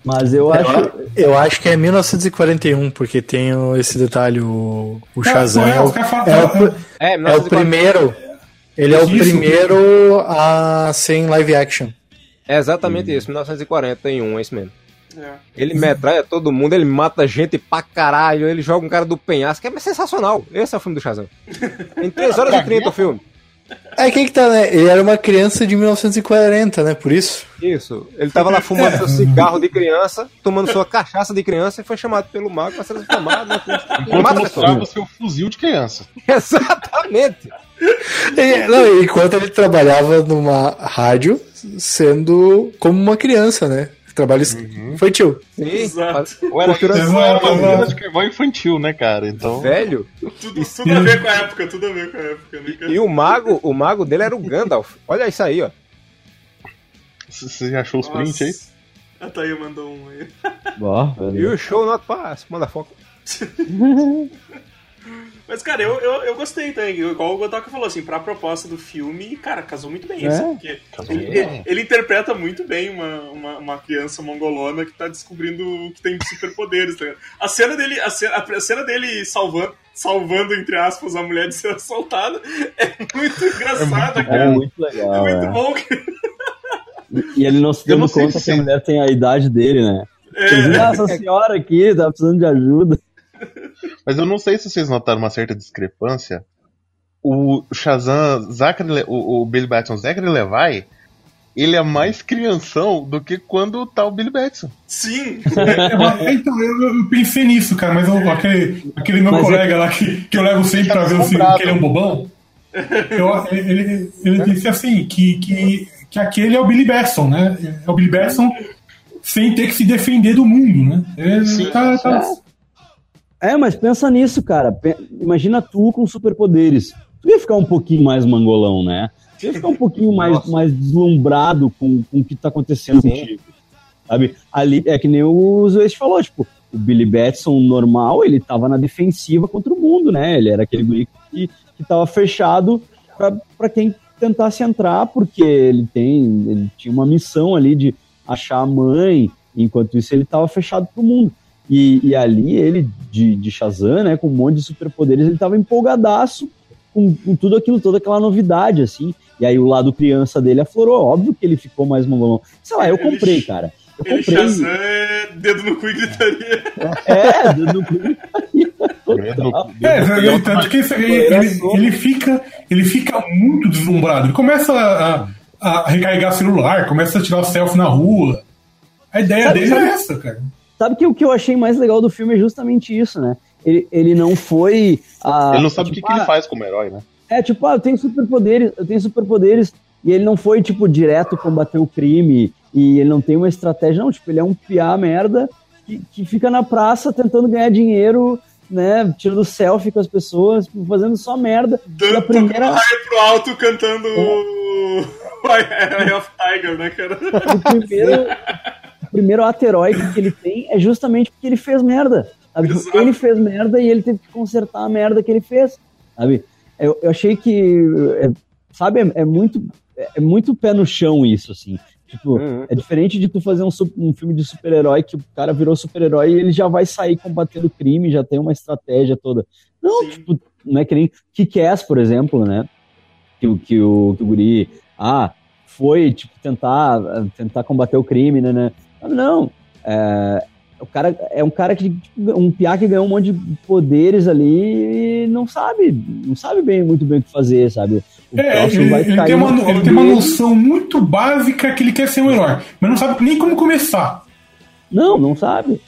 Mas eu acho. Eu acho que é 1941, porque tem o- esse detalhe, o, o Shazam. é, É, o, é o- É, é o 1940. primeiro. Ele é o primeiro a ser em live action. É exatamente isso, 1941, é isso mesmo. É. Ele metralha todo mundo, ele mata gente pra caralho, ele joga um cara do penhasco, é sensacional. Esse é o filme do Shazam. Em 3 horas e 30 o filme. É quem que tá, né? Ele era uma criança de 1940, né? Por isso. Isso. Ele tava lá fumando seu cigarro de criança, tomando sua cachaça de criança e foi chamado pelo mago pra ser transformado. Né? Enquanto mostrava seu fuzil de criança. Exatamente. E, não, enquanto ele trabalhava numa rádio, sendo como uma criança, né? Trabalho infantil. Sim. Exato. Ou era ou era uma de carvão infantil, né, cara? Então. Velho. Tudo, tudo a ver com a época, tudo a ver com a época, né, cara? E o mago, o mago dele era o Gandalf. Olha isso aí, ó. Você já achou os prints aí? A Thaí mandou um aí. Ó, E o show not pass. Manda foco. Mas, cara, eu, eu, eu gostei também. Igual o Gotoka falou, assim, pra proposta do filme, cara, casou muito bem. É? Assim, porque ele, muito ele- ele interpreta muito bem uma, uma, uma criança mongolona que tá descobrindo que tem superpoderes, tá ligado? A cena dele, a cena, a cena dele salvando, salvando, entre aspas, a mulher de ser assaltada é muito engraçada, é cara. muito É legal. muito é. bom. cara. E ele não se dando conta se que a mulher tem a idade dele, né? É, Ah, essa senhora aqui tá precisando de ajuda. Mas eu não sei se vocês notaram uma certa discrepância. O Shazam, Zachary, o, o Billy Batson, Zachary Levi, ele é mais crianção do que quando tá o Billy Batson. sim. É, é, então, eu, eu pensei nisso, cara, mas eu- aquele, aquele meu Mas é- colega lá que, que eu levo sempre pra ver o filme, que ele é um bobão, eu- ele, ele disse assim, que, que, que aquele é o Billy Batson, né? É o Billy Batson sem ter que se defender do mundo, né? Ele Sim, tá- tá- É, mas pensa nisso, cara. Imagina tu com superpoderes. Tu ia ficar um pouquinho mais mangolão, né? Tu ia ficar um pouquinho mais, mais deslumbrado com, com o que tá acontecendo Sim. contigo. Sabe? Ali é que nem o Zueste falou, tipo, o Billy Batson normal, ele tava na defensiva contra o mundo, né? Ele era aquele guri que, que tava fechado pra, pra quem tentasse entrar, porque ele tem. Ele tinha uma missão ali de achar a mãe, enquanto isso ele tava fechado pro mundo. E, e ali ele, de, de Shazam, né, com um monte de superpoderes, ele tava empolgadaço com, com tudo aquilo, toda aquela novidade, assim. E aí o lado criança dele aflorou. Óbvio que ele ficou mais mongolão. Sei lá, eu Ele- comprei, cara. Eu Ele comprei. Shazam é dedo no cu e gritaria. É, do, do, total. É, ele- tanto que ele, ele, ele fica, ele fica muito deslumbrado. Ele começa a, a recarregar celular, começa a tirar selfie na rua. A ideia Sabe- dele sabe- é essa, cara. Sabe que o que eu achei mais legal do filme é justamente isso, né? Ele, ele não foi. ah, ele não sabe o que, tipo, que ele ah, faz como herói, né? É, tipo, ah, eu tenho superpoderes, eu tenho superpoderes, e ele não foi, tipo, direto combater o crime, e ele não tem uma estratégia, não, tipo, ele é um piá merda que, que fica na praça tentando ganhar dinheiro, né, tirando selfie com as pessoas, tipo, fazendo só merda. Dando a primeira, raio pro alto cantando o Eye of Tiger, né, cara? o primeiro, primeiro ato heróico que ele tem é justamente porque ele fez merda. Ele fez merda e ele teve que consertar a merda que ele fez, sabe? Eu, eu achei que, é, sabe, é, é muito, é muito pé no chão isso, assim. Tipo, Uhum. é diferente de tu fazer um, um filme de super-herói que o cara virou super-herói e ele já vai sair combatendo crime, já tem uma estratégia toda. Não, Sim. tipo, não é que nem Kick-Ass, por exemplo, né? Que, o- que, o, que o guri, ah, foi, tipo, tentar, tentar combater o crime, né? né? Não, é, o cara é um cara que, um piá que ganhou um monte de poderes ali e não sabe, não sabe bem, muito bem o que fazer, sabe? O É, ele, ele tem uma, ele tem uma noção muito básica que ele quer ser um herói, mas não sabe nem como começar. Não, não sabe.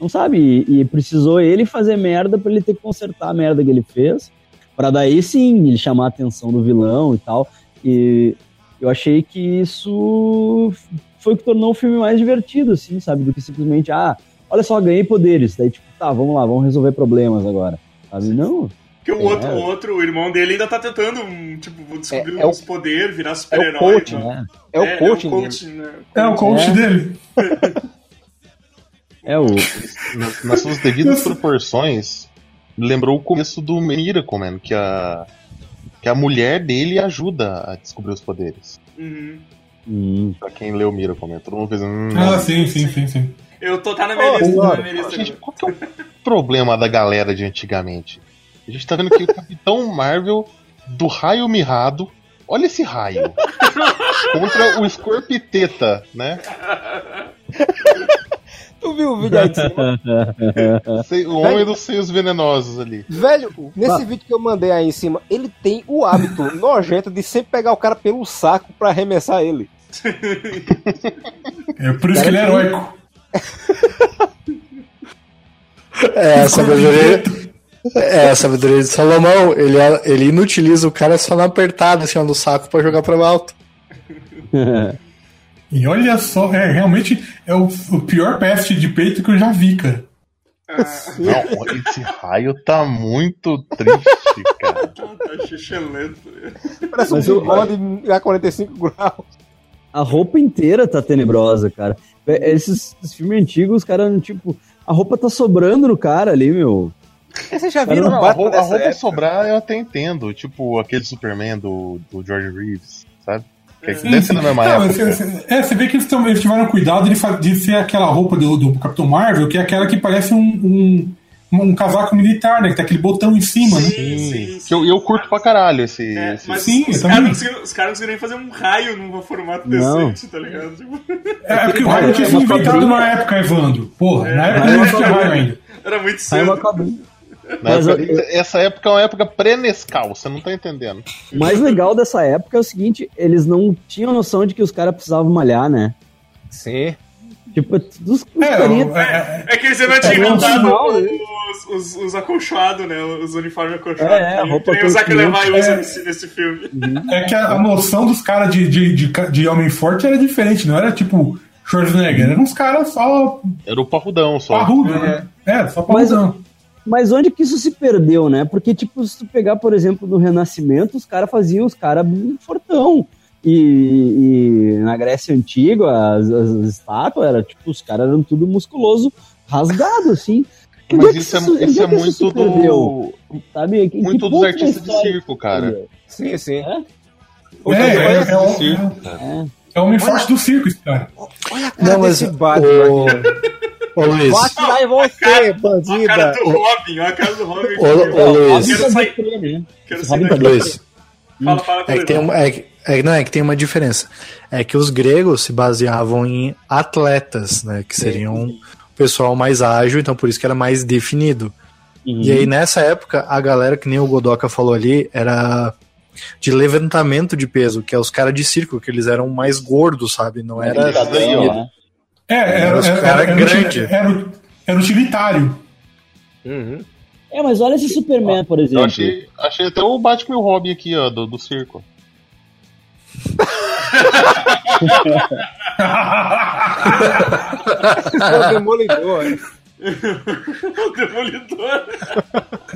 Não sabe. E, e precisou ele fazer merda pra ele ter que consertar a merda que ele fez. Pra daí sim ele chamar a atenção do vilão e tal. E eu achei que isso foi o que tornou o filme mais divertido, assim, sabe? Do que simplesmente, ah, olha só, ganhei poderes. Daí, tipo, tá, vamos lá, vamos resolver problemas agora. Sabe? Não. Porque o É. outro, o outro, o irmão dele ainda tá tentando, um, tipo, descobrir É- é o- os poderes, virar É o super-herói. coach, então. né? É o coach, é o coach, né? É o coach É. dele. É o. nas, nas suas devidas proporções, lembrou o começo do Miracle Man, que a, que a mulher dele ajuda a descobrir os poderes. Uhum. Hum. Pra quem leu Miracle Man, todo mundo fez. Hum, Ah, sim, sim, sim, sim. Eu tô, tá na minha Ô, lista, tá na minha lista. Gente, qual que é o problema da galera de antigamente? A gente tá vendo que o Capitão Marvel do raio mirrado. Olha esse raio. contra o Scorpiteta, né? Tu viu o vídeo aí de cima? Sei- O homem dos seios venenosos ali. Velho, nesse vídeo que eu mandei aí em cima, ele tem o hábito nojento de sempre pegar o cara pelo saco pra arremessar ele. É por isso que ele é heróico. É, a sabedoria. É, a sabedoria de Salomão, ele, ele inutiliza o cara só na apertada, assim, ó, no saco pra jogar pra alto. E olha só, é realmente é o, o pior peste de peito que eu já vi, cara. Não, esse raio tá muito triste, cara. Tá xixelento. Parece Mas um bigode a 45 graus. A roupa inteira tá tenebrosa, cara. É, Esses, esses filmes antigos, os caras, tipo, a roupa tá sobrando no cara ali, meu. Vocês já viram Não, a roupa, a roupa sobrar eu até entendo. Tipo aquele Superman do, do George Reeves, Sim, deve ser sim. na mesma Não, época. você, você- é, você vê que eles, tão- eles tiveram cuidado de, de ser aquela roupa do, do Capitão Marvel, que é aquela que parece um, um, um casaco militar, né? Que tem aquele botão em cima, né? Sim, sim, Que eu, eu curto pra caralho esse. É, esse- mas Sim, os caras também. não conseguiram- os caras não conseguiram nem fazer um raio num formato Não. decente, tá ligado? Tipo, É, porque o raio tinha sido inventado na época, Evandro. Porra, na época não é tinha uma raio ainda. era muito Aí é uma cedo. cabrinha. Mas época- eu- Essa época é uma época pré-Nescau, você não tá entendendo. O mais legal dessa época é o seguinte, eles não tinham noção de que os caras precisavam malhar, né? Sim. Tipo, dos, os É, carinha- é, É que eles ainda tinham É, né? os, os, os acolchoados, né? Os uniformes acolchoados. É, é, a roupa que o acolchoada. Levi usa É. nesse, nesse filme. é, é que a, a noção dos caras de, de, de, de homem forte era diferente, não era tipo Schwarzenegger, eram uns caras só Era o parrudão só. parrudo, né? É, só parrudão. Mas onde que isso se perdeu, né? Porque, tipo, se tu pegar, por exemplo, no Renascimento, os caras faziam os caras fortão. E, e na Grécia Antiga, as, as estátuas, era, tipo, os caras eram tudo musculoso, rasgado, assim. Mas que isso é, onde isso é se muito perdeu? do. Sabe? Em Muito dos artistas de circo, cara. Sim, sim. É? É, é, é, de o- circo, é, é o homem forte do circo, esse cara. Olha a cara Não, mas desse Batman. o... Ô Luiz, Vou atirar em você, Olha a cara bandida. do Robin, olha a cara do Robin. Ô, ô, Luiz. Quero sair, né? quero sair Robin. Luiz, Fala, fala, é que tem uma, é, que- é, não, é que tem uma diferença. É que os gregos se baseavam em atletas, né? Que seriam o pessoal mais ágil, então por isso que era mais definido. Uhum. E aí, nessa época, a galera, que nem o Godoka falou ali, era de levantamento de peso, que é os caras de circo, que eles eram mais gordos, sabe? Não era. Tá né? É, era, Era os era, cara era, grande. era, utilitário. Uhum. É, mas olha esse Superman, por Eu exemplo. achei, achei até o Batman e o Robin aqui, ó, do, do circo. O Demolidor. O Demolidor.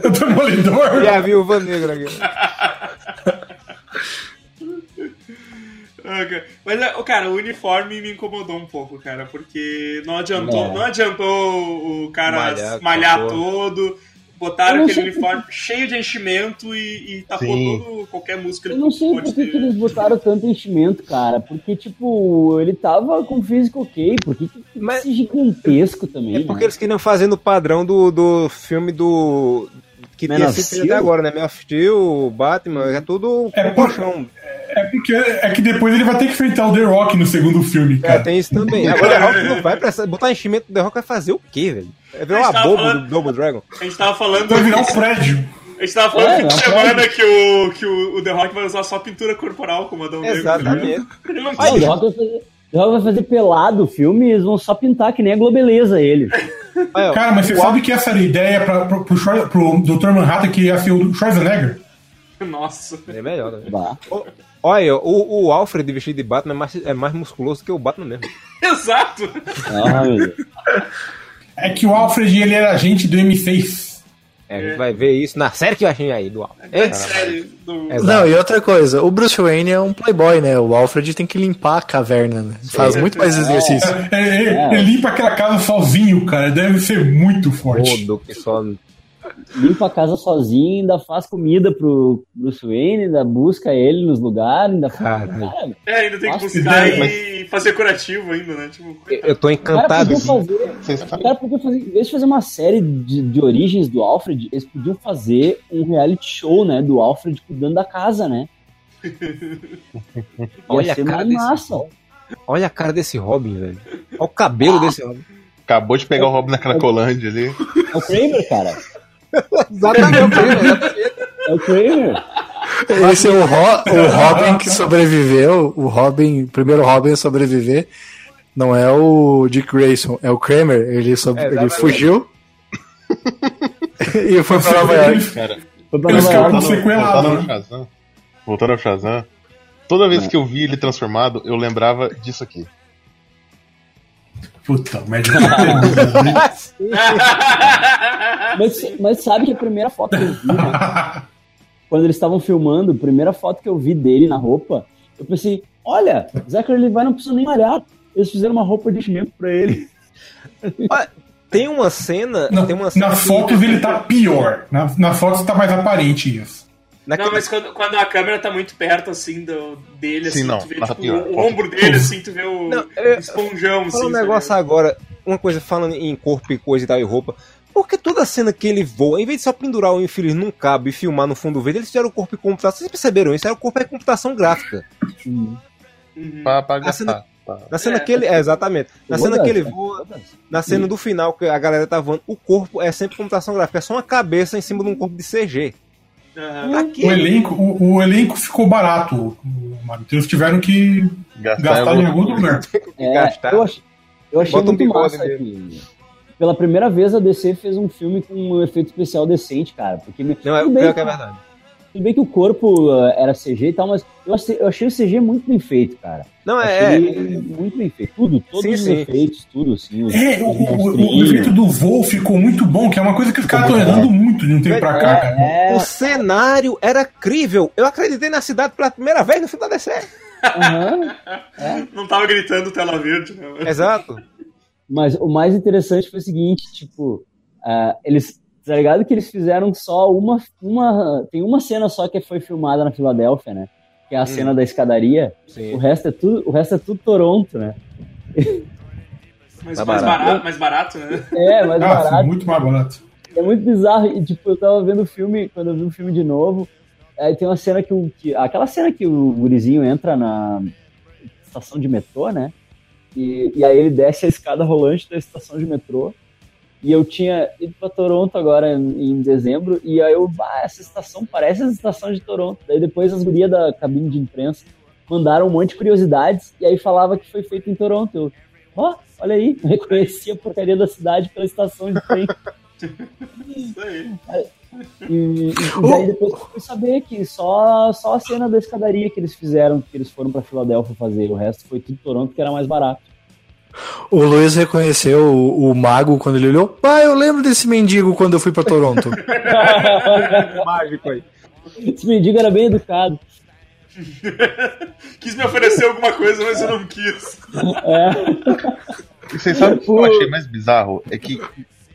O Demolidor. E a Viúva Negra aqui. Ah. Mas, é, cara, o uniforme me incomodou um pouco, cara, porque não adiantou, É. não adiantou o cara Malhar, malhar, porra. todo, botaram aquele uniforme cheio de enchimento e, e tapou Sim. todo, qualquer música que Eu ele não sei pode por que, eles botaram tanto enchimento, cara. Porque, tipo, ele tava com físico ok. Por que, que tem que Mas- ser gigantesco também? É porque né? eles queriam fazer no padrão do, do filme do. Que Man tinha sido até agora, né? Man of Steel, Batman, é tudo É, com colchão. É porque é que depois ele vai ter que enfrentar o The Rock no segundo filme, É, cara. tem isso também. Agora, The Rock não vai precisar. Botar enchimento do The Rock vai fazer o quê, velho? É virar uma boba falando- do Double Dragon. A gente tava falando. Vai virar um prédio. A gente tava falando É, de é semana que, o, que o, o The Rock vai usar só pintura corporal como Adão Negro. ligado? Exatamente. Ele não o Rock vai fazer, The Rock vai fazer pelado o filme e eles vão só pintar que nem a Globeleza ele. Cara, mas você o sabe que essa era a ideia pra, pro, pro, Schwar- pro Dr. Manhattan que ia ser o Schwarzenegger? Nossa. É melhor, né? Bah. Olha, o, o Alfred vestido de Batman é mais, é mais musculoso que o Batman mesmo. Exato. Ah. É que o Alfred ele era agente do M6. É, a gente vai ver isso na série que vai vir aí do Alfred. É série do. Exato. Não, e outra coisa, o Bruce Wayne é um playboy, né? O Alfred tem que limpar a caverna, né? Faz muito mais exercício. É, é, Ele limpa aquela casa sozinho, cara. Deve ser muito forte. Rodo que só. Limpa a casa sozinho, ainda faz comida pro Bruce Wayne, ainda busca ele nos lugares, ainda faz. Caralho. Cara, É, ainda tem que buscar ideia, e fazer curativo ainda, né? Tipo, Eu tô o cara encantado. podia fazer. Vocês O cara podia fazer, em vez de fazer uma série de, de origens do Alfred, eles podiam fazer um reality show, né? Do Alfred cuidando da casa, né? Ia Olha a ser cara desse massa. Olha a cara desse Robin, velho. Olha o cabelo desse Robin. Acabou de pegar o Robin na Cracolândia ali. É o Kramer, cara. Exatamente. É o Kramer. Esse é o, Ro- o Robin que sobreviveu. O Robin, o primeiro Robin a sobreviver. Não é o Dick Grayson, é o Kramer. Ele, sobre- É, ele fugiu. e foi pra Nova York. Cara, Eles com sequelado, voltando ao né? Voltando ao Shazam. Toda vez que eu vi ele transformado, eu lembrava disso aqui. Puta merda. Mas, mas sabe que a primeira foto que eu vi, né? quando eles estavam filmando, a primeira foto que eu vi dele na roupa, eu pensei, olha, Zachary Levi não precisa nem malhar. Eles fizeram uma roupa de enchimento pra ele. Olha, Tem uma cena. Na, tem uma cena nas que- fotos ele tá pior. Na, nas fotos tá mais aparente isso. Naquele- Não, mas quando, quando a câmera tá muito perto, assim, do, dele, Sim, assim, não, tu vê, tipo, pior. o, o ombro dele, assim, tu vê o Não, eu- esponjão, assim. Fala um sabe? negócio agora, uma coisa falando em corpo e coisa e tal e roupa. Porque toda cena que ele voa, em vez de só pendurar o infeliz num cabo e filmar no fundo verde, eles fizeram o corpo em computação. Vocês perceberam isso? Era o corpo em computação gráfica. Uhum. Pra, pra Na cena É. que ele. É, exatamente. Na cena que ele voa, na cena do final, que a galera tá voando, o corpo é sempre computação gráfica. É só uma cabeça em cima de um corpo de CG. Aqui. O elenco, o, o elenco ficou barato, eles tiveram que Gastar, gastar em algum lugar. É, eu, ach- eu achei Bota um muito bigode massa que pela primeira vez a DC fez um filme com um efeito especial decente, cara. Porque Não, é bem, pior que é verdade. Tudo bem que o corpo uh, era CG e tal, mas eu achei, eu achei o CG muito bem feito, cara. Não, é. Achei muito bem feito. Tudo, todos Sim, os sim. efeitos, tudo assim. Os, É, o, os o- o- efeito do voo ficou muito bom, que é uma coisa que os caras estão errando muito de um tempo pra cá, cara. É, O cenário era crível. Eu acreditei na cidade pela primeira vez no filme da DC. aham. Não tava gritando tela verde, né? Exato. Mas o mais interessante foi o seguinte, tipo, ah, eles, tá ligado que eles fizeram só uma, uma, tem uma cena só que foi filmada na Filadélfia, né? Que é a cena da escadaria. O Sim. resto é tudo, o resto é tudo Toronto, né? Mas Tá mais, barato. barato, mais barato, né? É, mas Ah, barato. muito mais barato. É muito bizarro. E, tipo, eu tava vendo o filme, quando eu vi o filme de novo, aí tem uma cena que o. Que, aquela cena que o gurizinho entra na estação de metrô, né? E, e aí ele desce a escada rolante da estação de metrô. E eu tinha ido pra Toronto agora em, em dezembro, e aí eu, bah, essa estação parece a estação de Toronto. Daí depois as gurias da cabine de imprensa mandaram um monte de curiosidades, e aí falava que foi feito em Toronto. Eu, ó, olha aí, eu reconheci a porcaria da cidade pela estação de trem. Isso aí. E, e- daí depois eu fui saber que só, só a cena da escadaria que eles fizeram, que eles foram pra Filadélfia fazer. O resto foi tudo Toronto, que era mais barato. O Luiz reconheceu o, o mago quando ele olhou. Ah, eu lembro desse mendigo quando eu fui pra Toronto. Mágico aí. Esse mendigo era bem educado. Quis me oferecer alguma coisa, mas eu não quis. E vocês sabem o que eu achei mais bizarro? É que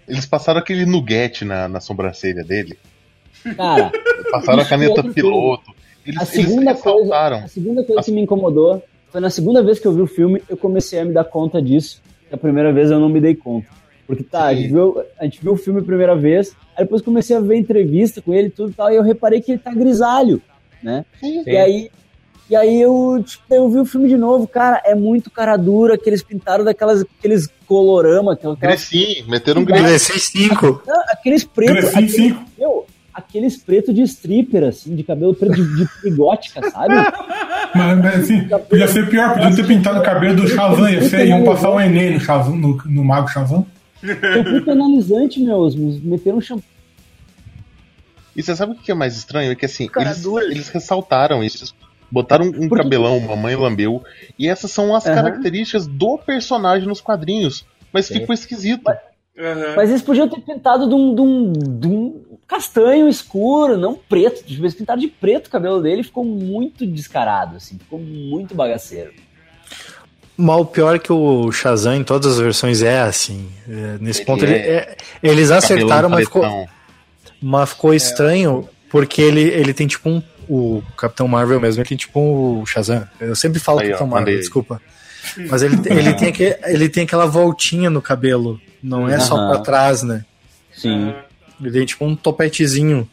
eles passaram aquele nuguete na, na sobrancelha dele. Cara, Passaram a caneta Outro piloto. Eles, a eles segunda coisa, ressaltaram. a segunda coisa que me incomodou foi na segunda vez que eu vi o filme, eu comecei a me dar conta disso. Que a primeira vez eu não me dei conta. Porque tá, a gente, viu, a gente viu o filme a primeira vez, aí depois comecei a ver entrevista com ele e tudo e tal, e eu reparei que ele tá grisalho, né? E aí, e aí eu, tipo, eu vi o filme de novo, cara, é muito cara dura, que eles pintaram daquelas, aqueles colorama, aquelas, Grecinho, meteram um é 6'5". não, aqueles pretos, cinco. meu, aqueles pretos de stripper, assim, de cabelo preto de, de bigótica, sabe? Mas, mas, assim, podia ser pior, podia ter pintado o cabelo do Shazam, ia ser, iam passar um Enem no, Shazam, no, no Mago Shazam. Tem muito analisante, meus, meteram um shampoo. E você sabe o que é mais estranho? É que assim, eles, eles ressaltaram isso. Botaram um Porque- cabelão, mamãe lambeu. E essas são as Aham. características do personagem nos quadrinhos. Mas Sim. ficou esquisito. Aham. Mas eles podiam ter pintado de um, de um, de um castanho escuro, não preto. Tipo, Eles pintaram de preto o cabelo dele e ficou muito descarado, assim. Ficou muito bagaceiro. Mas o pior é que o Shazam em todas as versões é assim. É, nesse Ele ponto ele- é- é- eles acertaram, mas ficou, mas ficou estranho porque ele, ele tem tipo um. O Capitão Marvel mesmo, ele tem tipo um Shazam. Eu sempre falo Aí, ó, Capitão mandei Marvel, aí. desculpa. Mas ele, ele, tem aquele, ele tem aquela voltinha no cabelo. Não é só pra trás, né? Sim. Ele tem tipo um topetezinho.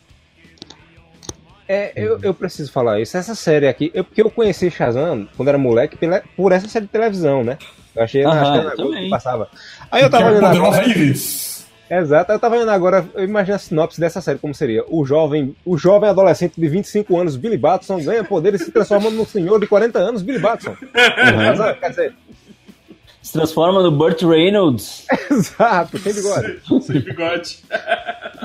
É, eu, eu preciso falar isso. Essa série aqui, eu, porque eu conheci Shazam quando era moleque pela- por essa série de televisão, né? Eu achei, achei eu Globo também. que passava. Aí eu Que é tava olhando. Iris. Exato, eu tava olhando agora, eu imagino a sinopse dessa série como seria. O jovem, o jovem adolescente de 25 anos, Billy Batson, ganha poder e se transforma num senhor de 40 anos, Billy Batson. Exato, Quer dizer, Se transforma no Burt Reynolds. exato, sem bigode. Sem bigode.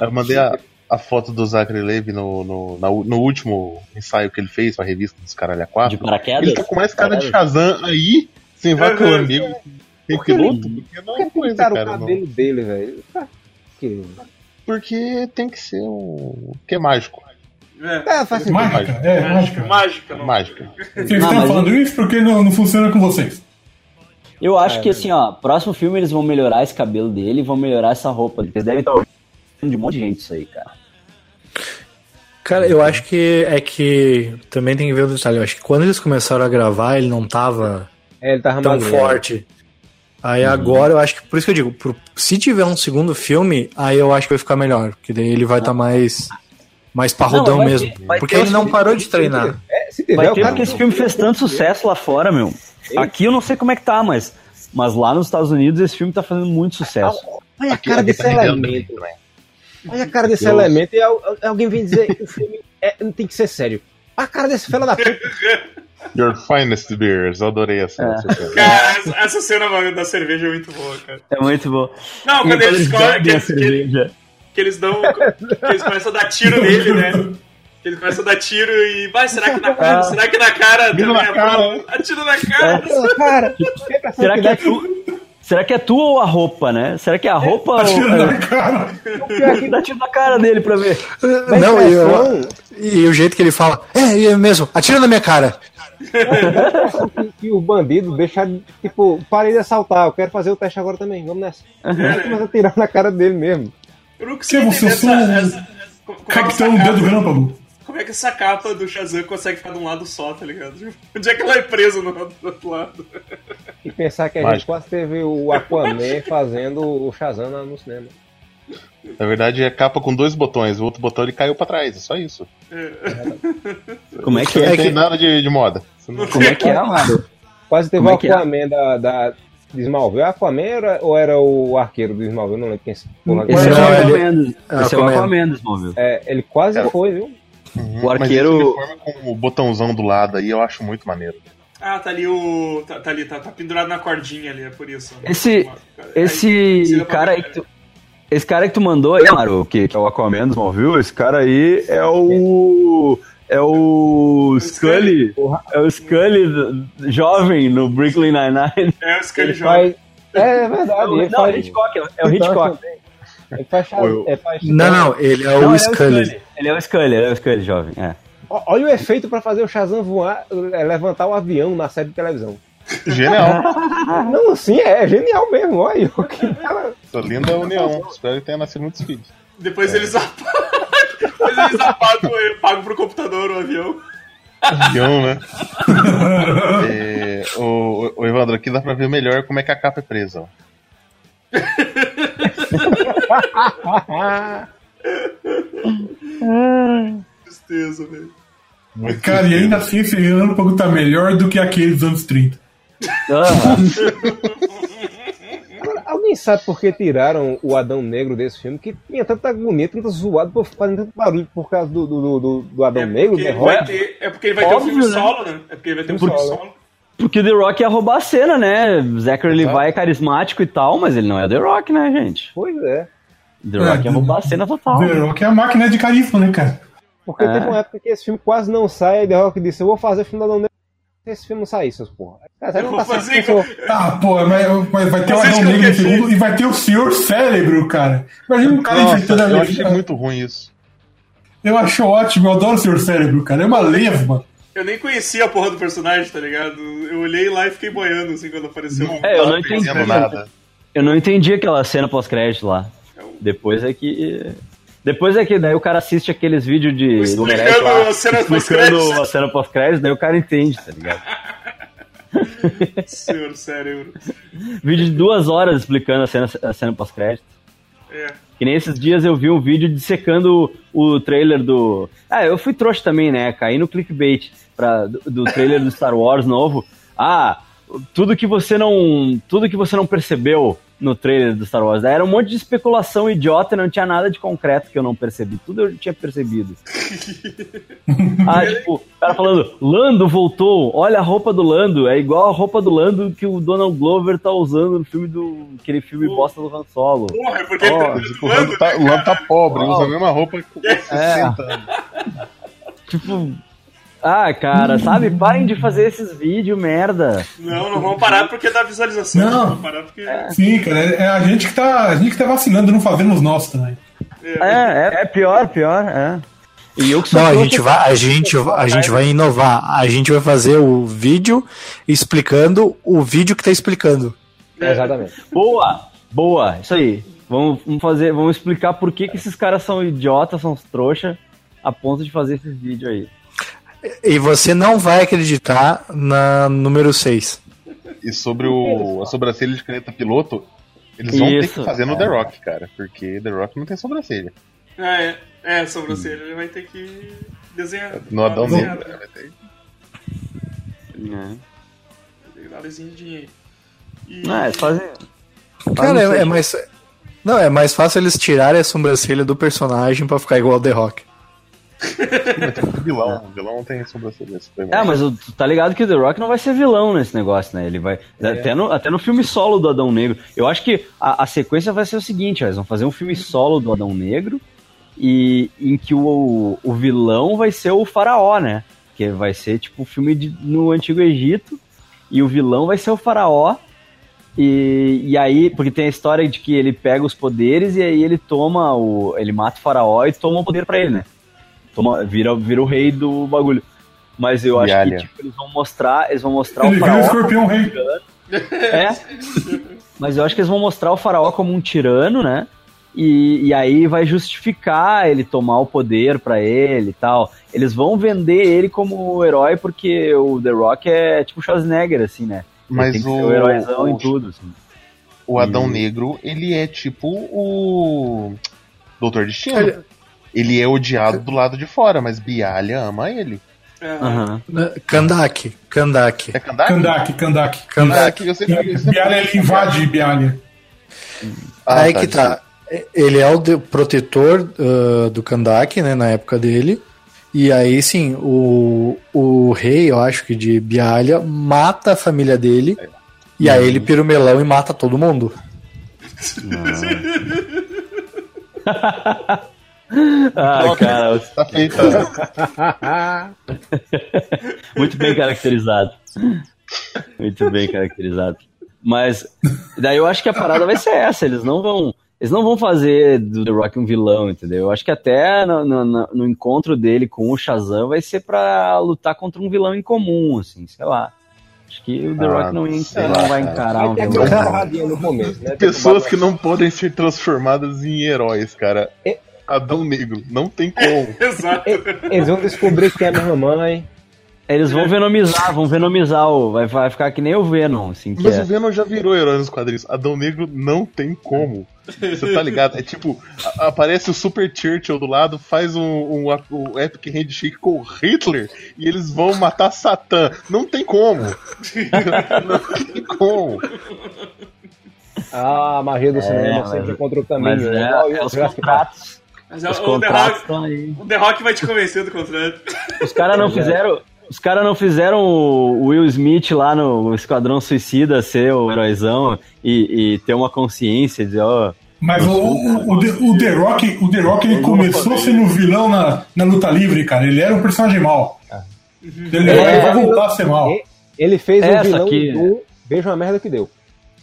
Eu mandei a, a foto do Zachary Levi no, no, na- no último ensaio que ele fez pra revista dos Caralho a De 4. paraquedas. Ele tá com mais cara de Shazam aí, sem vaca Tem piloto? Porque não é Por que coisa, pintaram o cara. não. cabelo dele, velho? Pra quê? Porque tem que ser um. que é mágico. É. É, faz sentido. Mágica, é, Mágica, mágica. mágica. Não. Mágica. Vocês Ah, estão mas falando isso porque não, não funciona com vocês. Eu É, acho que assim, ó, próximo filme eles vão melhorar esse cabelo dele e vão melhorar essa roupa. Eles devem estar ouvindo de um monte de gente isso aí, cara. Cara, eu acho que é que também tem que ver o detalhe. Eu acho que quando eles começaram a gravar, ele não tava É, ele tava tão forte. Aí agora eu acho que, por isso que eu digo, pro- se tiver um segundo filme, aí eu acho que vai ficar melhor. Porque daí ele vai estar mais, mais parrudão Não, mesmo. ter- porque ele não parou de treinar. É, se tiver Vai o ter cara. porque esse filme fez tanto sucesso lá fora, meu. Aqui eu não sei como é que tá, mas, mas lá nos Estados Unidos esse filme tá fazendo muito sucesso. Olha a cara desse tá elemento. Olha a cara desse Eu- elemento e al- alguém vem dizer que o filme é- não tem que ser sério. A cara desse fela da puta. Your finest beers. Eu adorei essa. É. cena. Cara, essa, essa cena da cerveja é muito boa, cara. É muito bom. Não, E quando eles escolhem que, eles- que, que eles dão. que eles começam a dar tiro nele, né? Que eles começam a dar tiro e. Vai, será que na cara? Será que na cara Tiro também na é cara. bom? Atiro na cara. Pela cara. Será que é tu? Será que é tu ou a roupa, né? Será que é a roupa Atira ou. na cara. É, dá tiro na cara dele pra ver. Não, e, impressão- eu- e o jeito que ele fala, é, é mesmo, atira na minha cara. Que, que o bandido deixa, tipo, parei de assaltar, eu quero fazer o teste agora também, vamos nessa. Aí começa a tirar na cara dele mesmo. Eu não Que consigo você entender essa, um essa- é que Capitão essa Dedo capa, Relâmpago. como é que essa capa do Shazam consegue ficar de um lado só, tá ligado? Onde é que ela é presa no do outro lado? E pensar que a gente Mágico. quase teve o Aquaman fazendo o Shazam no cinema. Na verdade, é capa com dois botões. O outro botão ele caiu pra trás. É só isso. Como é que Não é? tem nada de, de moda. Como é que é, Amaro? Quase teve Como o é que é? Aquaman da, da de Smallville. É Aquaman era, ou era o arqueiro do Smallville? Não lembro quem porra, Esse é o Não, ele- Aquaman. Esse é o Aquaman. Aquaman dos Móveis. é, Ele quase É. foi, viu? O arqueiro. Com o botãozão do lado aí eu acho muito maneiro. Ah, tá ali o. Tá, tá ali, tá, tá pendurado na cordinha ali, é por isso. Esse- Aí- Esse Aí, cara aí que tu, esse cara que tu mandou aí, Amaro, que, que é o Aquaman dos Móvel, esse cara aí é o. É o Scully. É o Scully jovem no Brooklyn Nine-Nine. É o Scully Ele jovem. faz. É verdade. Não, ele não, é o faz, Hitchcock. É o Hitchcock. Ele faz, Oi, é, faz Não, não, ele é Não, o ele é o Scully. Ele é o Scully, ele é o Scully jovem. É. Olha o efeito pra fazer o Shazam voar, é, levantar o avião na série de televisão. Genial. Não, sim, é genial mesmo. Olha, o que cara. Essa linda união. Espero que tenha nascido muitos filhos. Depois eles apagam. Depois eles apagam, e pagam pro computador o avião. Avião, né? É, o, o Evandro, aqui dá pra ver melhor como é que a capa é presa. ó. Tristeza, velho. Cara, e ainda assim esse relâmpago tá melhor do que aquele dos anos 30. Ah, Alguém sabe por que tiraram o Adão Negro desse filme? Que tinha tanta agonia, tanta zoado, por- fazendo tanto barulho por causa do, do, do- do, Adão É Negro, porque, The ele Rock. vai ter, é porque ele vai ter um Óbvio, filme né? solo, né? É porque ele vai ter um Filme solo. solo. porque o The Rock ia roubar a cena, né? Zachary Exato. Levi é carismático e tal, mas ele não é The Rock, né, gente? Pois é. The Rock ia roubar a cena total. The Rock é a máquina de carisma, né, cara? Porque É. teve uma época que esse filme quase não sai, e The Rock disse, eu vou fazer o filme do Adão Negro. Se esse filme não saísse, porra. Cara, Eu vou tá fazer Ah, pô, mas, mas vai ter o Adão Negro qualquer segundo e vai ter o Senhor Cérebro, cara. Imagina um cara enfrentando a eu achei Legião. muito ruim isso. Eu acho ótimo, eu adoro o Senhor Cérebro, cara. É uma lesma. Eu nem conhecia a porra do personagem, tá ligado? Eu olhei lá e fiquei boiando, assim, quando apareceu. É, eu não entendi. nada. Eu não entendi aquela cena pós-crédito lá. Depois é que. Depois é que daí o cara assiste aqueles vídeos de. do Explicando lá, a cena explicando a cena pós-crédito, daí o cara entende, tá ligado? Senhor cérebro. Vídeo de duas horas explicando a cena, a cena pós-crédito. É. Que nem esses dias eu vi um vídeo dissecando o, o trailer do. Ah, eu fui trouxa também, né? Caí no clickbait pra, do, do trailer do Star Wars novo. Ah, tudo que você não. Tudo que você não percebeu no trailer do Star Wars. Era um monte de especulação idiota, não tinha nada de concreto que eu não percebi. Tudo eu tinha percebido. ah, tipo, o cara falando, Lando voltou, olha a roupa do Lando, é igual a roupa do Lando que o Donald Glover tá usando no filme do. aquele filme bosta do Han Solo. Porra, é porque Ó, ele Tipo, o Lando tá, o Lando tá pobre, usa a mesma roupa que É. 60 anos. Tipo. Ah, cara, sabe? Parem de fazer esses vídeos, merda. Não, não vamos parar porque dá visualização. Não. Vamos parar porque. Sim, cara, é é a gente que tá, a gente que tá vacinando, não fazendo os nossos também. É, é, é pior, pior, é. E eu que sou Não, a gente vai, a gente, a gente vai inovar. A gente vai fazer o vídeo explicando o vídeo que tá explicando. Exatamente. Boa, boa, isso aí. Vamos, vamos fazer, vamos explicar por que, que esses caras são idiotas, são trouxa, a ponto de fazer esses vídeos aí. E você não vai acreditar na número 6. E sobre o, a sobrancelha de caneta piloto, eles vão ter Isso. que fazer no The Rock, cara. Porque The Rock não tem sobrancelha. Ah, é. É, sobrancelha. Ele vai ter que desenhar. No Adão desenhada. né, vai ter. Desenhadinha aí. E... Não, é fazer. Cara, não é, é mais. Não, é mais fácil eles tirarem a sobrancelha do personagem pra ficar igual ao The Rock. Vilão. O vilão não tem sobrancelha. É, mas tu tá ligado que o The Rock não vai ser vilão nesse negócio, né? Ele vai. Até, no, até no filme solo do Adão Negro. Eu acho que a, a sequência vai ser o seguinte: ó, eles vão fazer um filme solo do Adão Negro e em que o, o vilão vai ser o faraó, né? Que vai ser tipo um filme de- no Antigo Egito e o vilão vai ser o faraó. E, e aí, porque tem a história de que ele pega os poderes e aí ele toma o. ele mata o faraó e toma o poder pra ele, né? Toma, vira, vira o rei do bagulho. Mas eu acho que tipo, eles vão mostrar, eles vão mostrar Ele o vira o faraó. escorpião rei. É. Mas eu acho que eles vão mostrar o faraó como um tirano, né? E, e aí vai justificar ele tomar o poder pra ele e tal. Eles vão vender ele como herói porque o The Rock é tipo Schwarzenegger, assim, né? Ele Mas tem que o- ser o heróizão o- em tudo, assim. O Adão E- Negro, ele é tipo o. Doutor Destino. Ele é odiado do lado de fora, mas Bialha ama ele. É, Aham. Kandak, Kandak. É Kandak? Kandak, Kandak. Kandak. eu sempre, eu sempre- Bialha, ele invade Bialha. Ah, Aí que tá. Ele é o de- protetor ah, do Kandak, né, na época dele. E aí, sim, o, o rei, eu acho que de Bialha, mata a família dele. E aí ele pira o melão e mata todo mundo. Ah, cara, Tá feito. muito bem caracterizado. Muito bem caracterizado. Mas daí eu acho que a parada vai ser essa. Eles não vão, eles não vão fazer do The Rock um vilão, entendeu? Eu acho que até no, no- no- encontro dele com o Shazam vai ser pra lutar contra um vilão em comum, assim, sei lá. Acho que o The Ah, Rock não, ia, sei não lá, vai cara. encarar um vilão. começo, né? Pessoas que não podem ser transformadas em heróis, cara. É. Adão Negro, não tem como. Exato. Eles vão descobrir que é a mesma mãe. Eles vão venomizar, vão venomizar o. Vai, vai ficar que nem o Venom, assim, que Mas é. o Venom já virou herói nos quadrinhos. Adão Negro não tem como. Você tá ligado? É tipo, a- aparece o Super Churchill do lado, faz um, um, um Epic Handshake com o Hitler e eles vão matar Satã. Não tem como. não tem como. Ah, a magia do cinema mas- sempre encontra o caminho. Mas né? é, é o os contratos. Mas é, Os o, The contratos Rock, estão aí. o The Rock vai te convencer do contrário. Os caras não fizeram. Os caras não fizeram o Will Smith lá no Esquadrão Suicida ser o heróizão e, e ter uma consciência de, ó. Mas o, o, o, The, o The Rock, o The Rock ele começou sendo vilão na, na luta livre, cara. Ele era um personagem mau. Ele vai, É. vai voltar a ser mal. Ele fez Essa um vilão aqui, Doom, veja a merda que deu.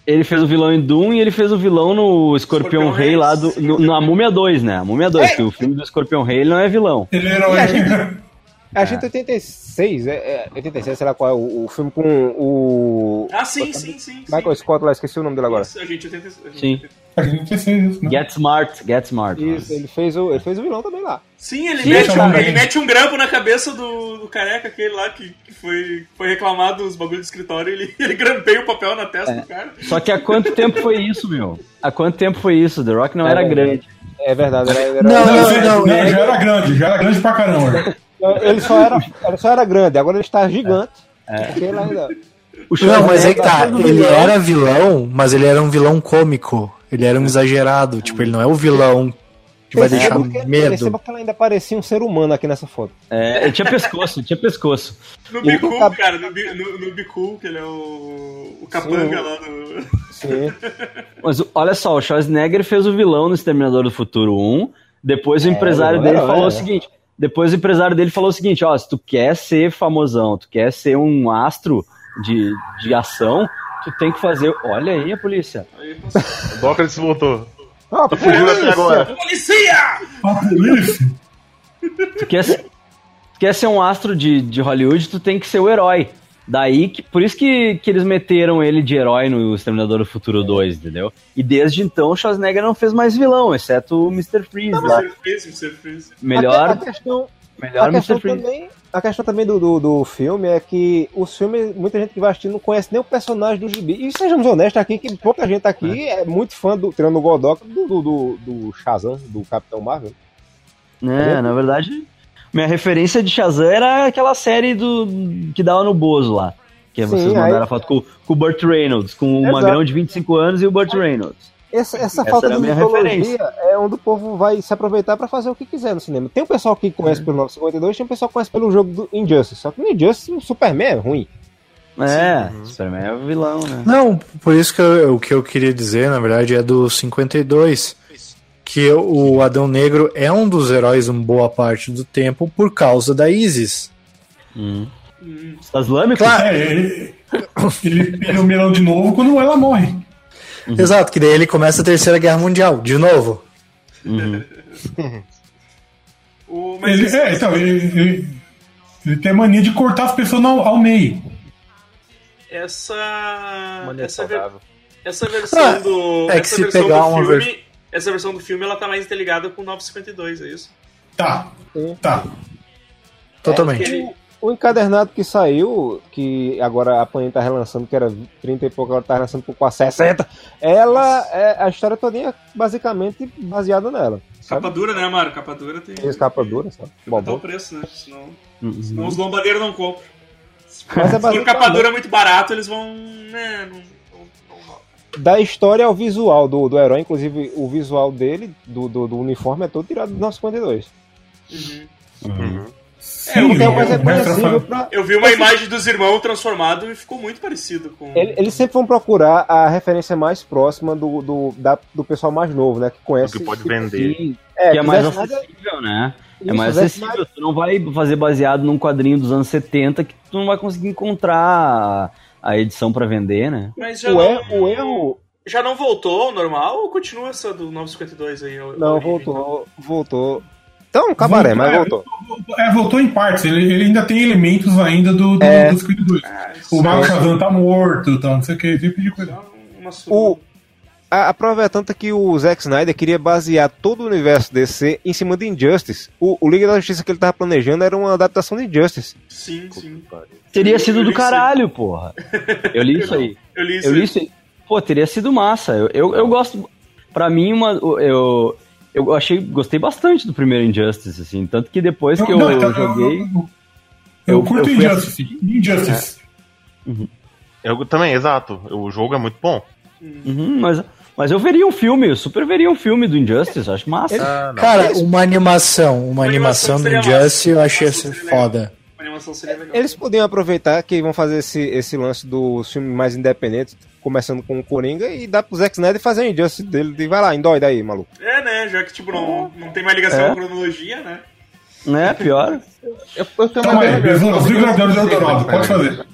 Ele fez o vilão em Doom e ele fez o vilão no Escorpião Escorpião Rei lá do. No, na Múmia 2, né? A Múmia 2, que o filme do Escorpião Rei ele não é vilão. Ele era o. A gente 86, é, é 86, sei lá qual é o, o filme com o Ah, sim, sim, sim. Michael sim. Scott lá, esqueci o nome dele agora. Isso, a gente 80, a gente Sim. 80. A gente fez isso, né? Get Smart, Get Smart. Isso, ele fez o, ele fez o vilão também lá. Sim, ele, Sim, mete, um, cara. ele mete um grampo na cabeça do, do careca, aquele lá que, que foi, foi reclamado os bagulhos do escritório, ele, ele grampeia o papel na testa do cara. Só que há quanto tempo foi isso, meu? Há quanto tempo foi isso? The Rock não era É. grande. É verdade, era, era- Não, Não, não, não. já era grande, já era grande pra caramba. Ele, só era, ele só era grande, agora ele está gigante. Porque ele ainda. Não, mas é que tá. Schwarzenegger Ele era vilão, mas ele era um vilão cômico. Ele era um exagerado. Tipo, ele não é o vilão que vai deixar Perceba que- medo. Perceba que ela ainda parecia um ser humano aqui nessa foto. É, ele tinha pescoço, tinha pescoço. No Bicu, cara, no, no, no Bicu, que ele é o, o capanga Sim. lá do... Sim. Mas olha só, o Schwarzenegger fez o vilão no Exterminador do Futuro 1. Depois o empresário não dele falou era. o seguinte: depois o empresário dele falou o seguinte: ó, se tu quer ser famosão, tu quer ser um astro de, de ação, tu tem que fazer. Olha aí a polícia. O Dócrates voltou. Ah, E fugiu até agora. Policia! A polícia? Tu quer ser, tu quer ser um astro de, de Hollywood, tu tem que ser o herói. Daí, que, por isso que, que eles meteram ele de herói no Exterminador do Futuro 2, entendeu? E desde então o Schwarzenegger não fez mais vilão, exceto o Mr. Freeze lá. Você fez, você fez. Melhor, A, questão, melhor a questão Mr. Freeze. também, a questão também do, do, do filme é que os filmes, muita gente que vai assistir não conhece nem o personagem do gibi. E sejamos honestos aqui, que pouca gente aqui é, muito fã do, tirando o Godok, do, do, do, do Shazam, do Capitão Marvel. É, na verdade, minha referência de Shazam era aquela série do que dava no Bozo lá. Que Sim, vocês mandaram aí- a foto com, com o Burt Reynolds, com o Exato. magrão de 25 anos e o Burt Reynolds. Essa, essa, Essa falta de mitologia referência. é onde o povo vai se aproveitar pra fazer o que quiser no cinema. Tem um pessoal que conhece pelo 952, tem um pessoal que conhece pelo jogo do Injustice. Só que no Injustice o Superman é ruim. É, Superman é o vilão, né? Não, por isso que eu- o que eu queria dizer, na verdade, é do 52. Que o Adão Negro é um dos heróis uma boa parte do tempo por causa da Isis. Hum. Islâmico? Claro. É, ele, ele pega o melão de novo quando ela morre. Exato, que daí ele começa a Terceira Guerra Mundial, de novo. Uhum. O, mas Ele, é, então, ele, ele, ele tem mania de cortar as pessoas ao, ao meio. essa. Maneira Essa, ver- essa versão Ah, do. é que se versão pegar uma filme. vers- Essa versão do filme ela tá mais interligada com o 952, é isso? Tá, Sim. tá. Totalmente. Ele- O encadernado que saiu, que agora a Panini tá relançando, que era 30 e pouco, agora tá relançando por quase 60, ela é a história todinha basicamente baseada nela. Sabe? Capa dura, né, Mário? Capa dura tem. Tem capa dura, sabe? Bom, Botar o bom. preço, né? Senão, Uhum. senão os lombadeiros não compram. Mas é Se for basicamente- capa dura muito barato, eles vão. Né, não. Da história ao visual do, do herói, inclusive o visual dele, do, do, do uniforme, é todo tirado do 952. Uhum. Uhum. Sim, é o o mais mestre reconhecível Rafael- pra. Eu vi uma imagem dos irmãos transformado e ficou muito parecido com. Ele- Eles sempre vão procurar a referência mais próxima do, do, da- do pessoal mais novo, né? Que conhece. O que pode tipo, vender. Sim, É, que é que mais acessível, né? É mais acessível. Tu não vai fazer baseado num quadrinho dos anos 70 que tu não vai conseguir encontrar a, edição pra vender, né? Mas já O, não, erro, o erro. Já não voltou ao normal ou continua essa do 952 aí? Não, origem? voltou. Voltou. Então, cabaré, mas é, voltou. É, voltou em partes. Ele, ele ainda tem elementos ainda do, do, É. dos Creed Ah, O Marco Shazam tá morto, tá, não sei o que, tipo de coisa. O. a, a prova é tanta que o Zack Snyder queria basear todo o universo DC em cima de Injustice. O, o Liga da Justiça que ele tava planejando era uma adaptação de Injustice. Sim, sim. Teria sido do isso caralho, porra. Eu li isso aí. Eu li isso. Eu li isso aí. Pô, teria sido massa. Eu, eu, eu gosto. Pra mim, uma, eu, eu achei. Gostei bastante do primeiro Injustice, assim. Tanto que depois que eu, Não, joguei. Eu, eu, eu- curto Injustice. Injustice. Eu também, exato. O jogo é muito bom. Uhum, mas, mas eu veria um filme, eu super veria um filme do Injustice, acho massa. Ah. Cara, uma animação, uma Uma animação animação do Injustice massa. eu achei assim foda. A animação seria legal. Eles podiam aproveitar que vão fazer esse, esse lance dos filmes mais independentes, começando com o Coringa, e dar pro Zack Snyder fazer o Injustice dele. E vai lá, endói daí, maluco. É, né? Já que, tipo, não, não tem mais ligação É. com a cronologia, né? Né, pior. Eu, eu tenho Calma uma aí, os Vingadores do Eldorado, pode fazer.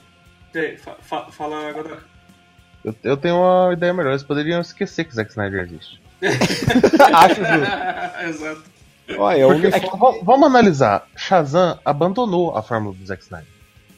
Fa- fa- fala agora. Eu, eu tenho uma ideia melhor. Eles poderiam esquecer que Zack Snyder existe. Acho justo. Exato. Olha, eu Porque, é que, vamos analisar. Shazam abandonou a fórmula do Zack Snyder.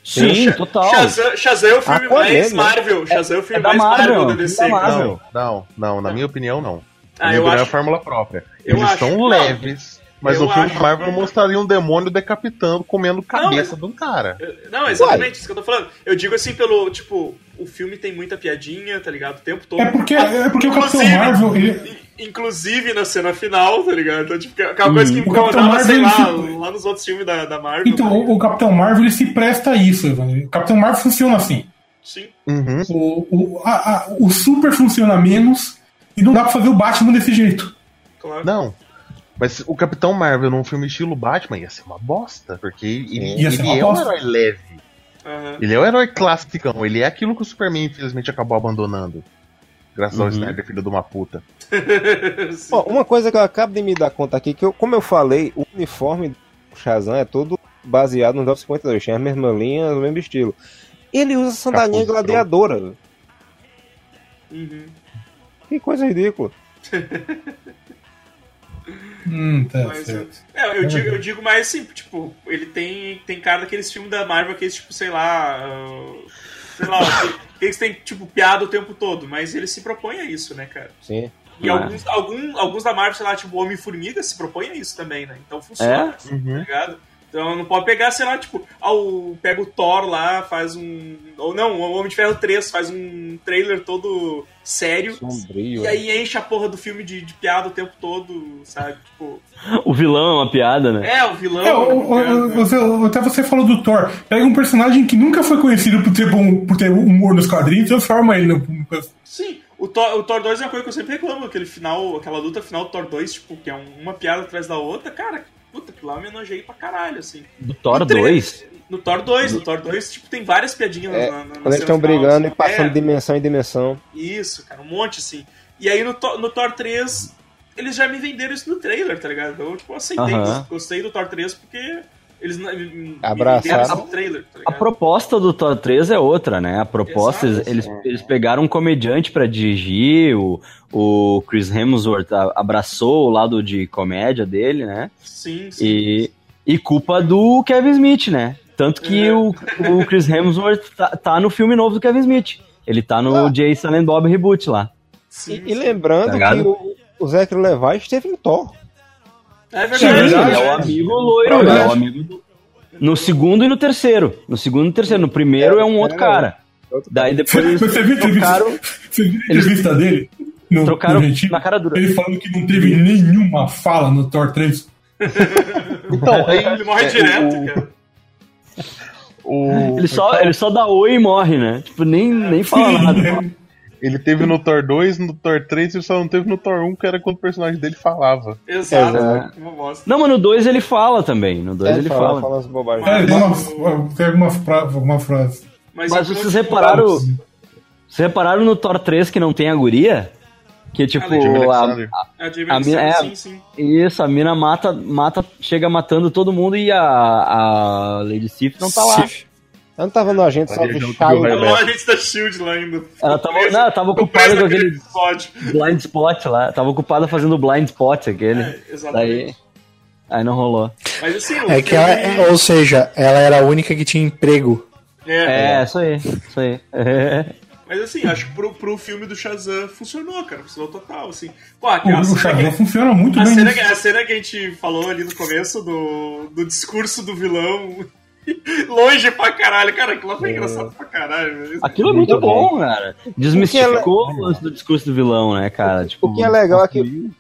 Sim, total. Shazam, Shazam é o filme Ah, mais é? Marvel. Shazam é o filme é da mais Marvel, Marvel, da é DC. Marvel. Não, não, não. Na minha opinião, não. Ah, minha eu opinião, é a acho. fórmula própria. Eu Eles acho. estão Não. leves, mas Eu no filme acho. de Marvel mostraria um demônio decapitando, comendo cabeça de um cara. Não, exatamente isso que eu tô falando. Eu digo assim pelo, tipo, o filme tem muita piadinha, tá ligado? O tempo todo. É porque, é porque o Capitão Marvel, ele, in- Inclusive na cena final, tá ligado? Então, tipo, aquela coisa que O Capitão incomodava, sei lá, Marvel, lá nos outros filmes da, da Marvel. Então, tá o, o Capitão Marvel ele se presta a isso. O Capitão Marvel funciona assim. Sim. Uhum. O, o, a- a- o Super funciona menos e não dá pra fazer o Batman desse jeito. Claro. Não. Mas o Capitão Marvel num filme estilo Batman ia ser uma bosta, porque ele, ser ele uma é um bosta. herói leve. Aham. Ele é o herói classicão, ele é aquilo que o Superman infelizmente acabou abandonando. Graças ao Uhum. Snyder, filho de uma puta. Ó, uma coisa que eu acabo de me dar conta aqui, que eu, como eu falei, o uniforme do Shazam é todo baseado no 952, tem a mesma linha, o mesmo estilo. Ele usa sandalinha Capuz, gladiadora. Uhum. Que coisa ridícula. Hum, tá Mas, certo. é, eu, digo, eu digo mais assim, tipo, ele tem, tem cara daqueles filmes da Marvel, aqueles tipo, sei lá. ah, sei lá, que eles têm, tipo, piada o tempo todo, mas ele se propõe a isso, né, cara? Sim. E É. alguns, algum, alguns da Marvel, sei lá, tipo, Homem-Formiga se propõe a isso também, né? Então funciona, tá ligado? Então não pode pegar, sei lá, tipo, ah, o, pega o Thor lá, faz um. Ou não, o Homem de Ferro 3 faz um trailer todo sério. Sombrio. E aí enche a porra do filme de, de piada o tempo todo, sabe? Tipo, O vilão é uma piada, né? é, o vilão. É, o- o- né? o- você- até você falou do Thor. Pega um personagem que nunca foi conhecido por ter, bom, por ter humor nos quadrinhos e transforma ele no. Sim, o Thor, o Thor 2 é uma coisa que eu sempre reclamo, aquele final, aquela luta final do Thor 2, tipo, que é um- uma piada atrás da outra, cara, puta, que lá eu me enojei pra caralho, assim. Do Thor No tre- 2? No Thor 2, no Thor 2, tipo, tem várias piadinhas É, na, na, Quando eles estão brigando assim. e passando É, de dimensão em dimensão. Isso, cara, um monte, assim. E aí no, Thor- no Thor 3, eles já me venderam isso no trailer, tá ligado? Então, tipo, eu aceitei, Aham. gostei do Thor 3 porque eles Abraçaram. no trailer, tá A proposta do Thor 3 é outra, né? A proposta, Exato. eles, eles pegaram um comediante pra dirigir, o, o Chris Hemsworth abraçou o lado de comédia dele, né? Sim, sim. E, e culpa do Kevin Smith, né? Tanto que É. o, o Chris Hemsworth tá, tá no filme novo do Kevin Smith. Ele tá no Ah. Jason and Bob Reboot lá. sim, E, e sim. lembrando Tá que o, o Zach Levi esteve em Thor. É Sim, é verdade. verdade. é o amigo loiro, É é o amigo do... No segundo e no terceiro. No segundo e no terceiro. No primeiro é, um outro é, cara. Outro Daí depois Você viu a trocaram, entrevista, você viu a entrevista dele? No, trocaram no na cara dura. Ele falando que não teve nenhuma fala no Thor 3. Então, Ele morre é, direto, o- cara. o- Ele só, ele só dá oi e morre, né? Tipo, nem, nem fala nada. Ele teve no Thor 2, no Thor 3 e só não teve no Thor 1, que era quando o personagem dele falava. Exato. Bosta. Não, mas no 2 ele fala também. No 2 É, ele fala, fala. fala as bobagens. É, tem Mas- uma, tem frase. Mas, Mas vocês continuo- repararam. Vocês repararam no Thor 3 que não tem a guria? Que tipo, Ah, Jimmy a, Alexander. A a mina- é- sim, sim. isso, a mina mata, mata, chega matando todo mundo e a, a Lady Sif não tá lá. Sif. Eu não tava no agente, só Ele vi não Shia viu o É Rebelde. o agente da Shield lá ainda. Ela tava, não, ela tava ocupada com aquele episódio. blind spot lá. Tava ocupada fazendo o blind spot aquele. É, exatamente. Daí. Aí não rolou. Mas assim, o É que ela, é- ou seja, ela era a única que tinha emprego. É, É, isso aí. Isso aí. Mas assim, acho que pro, pro filme do Shazam funcionou, cara. Funcionou total, assim. Pô, O, o cena Shazam que- funciona muito A bem. cena, a cena que a gente falou ali no começo do, do discurso do vilão, longe pra caralho, cara, aquilo lá foi engraçado pra caralho. velho. Aquilo é muito bom, cara. Desmistificou o lance do discurso do vilão, né, cara? Tipo, O que é legal é que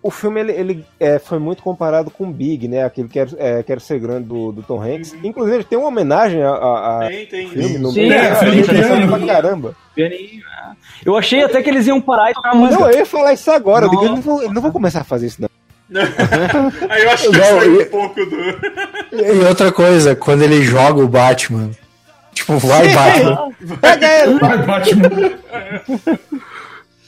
o filme ele, ele, é, foi muito comparado com Big, né? Aquele que era, é, Quero Ser Grande do, do Tom Hanks. Uhum. Inclusive, tem uma homenagem a, a- a Tem, tem. filme no Sim, meio. é, É, Ano. pra caramba. né? Eu achei até que eles iam parar e tocar música. Não, eu ia falar isso agora. Eu digo, Não. eu não vou, eu não vou começar a fazer isso, não. Aí eu acho que Não, e- um pouco do. E outra coisa, quando ele joga o Batman, tipo, vai Batman. Pega ele! Vai, Batman.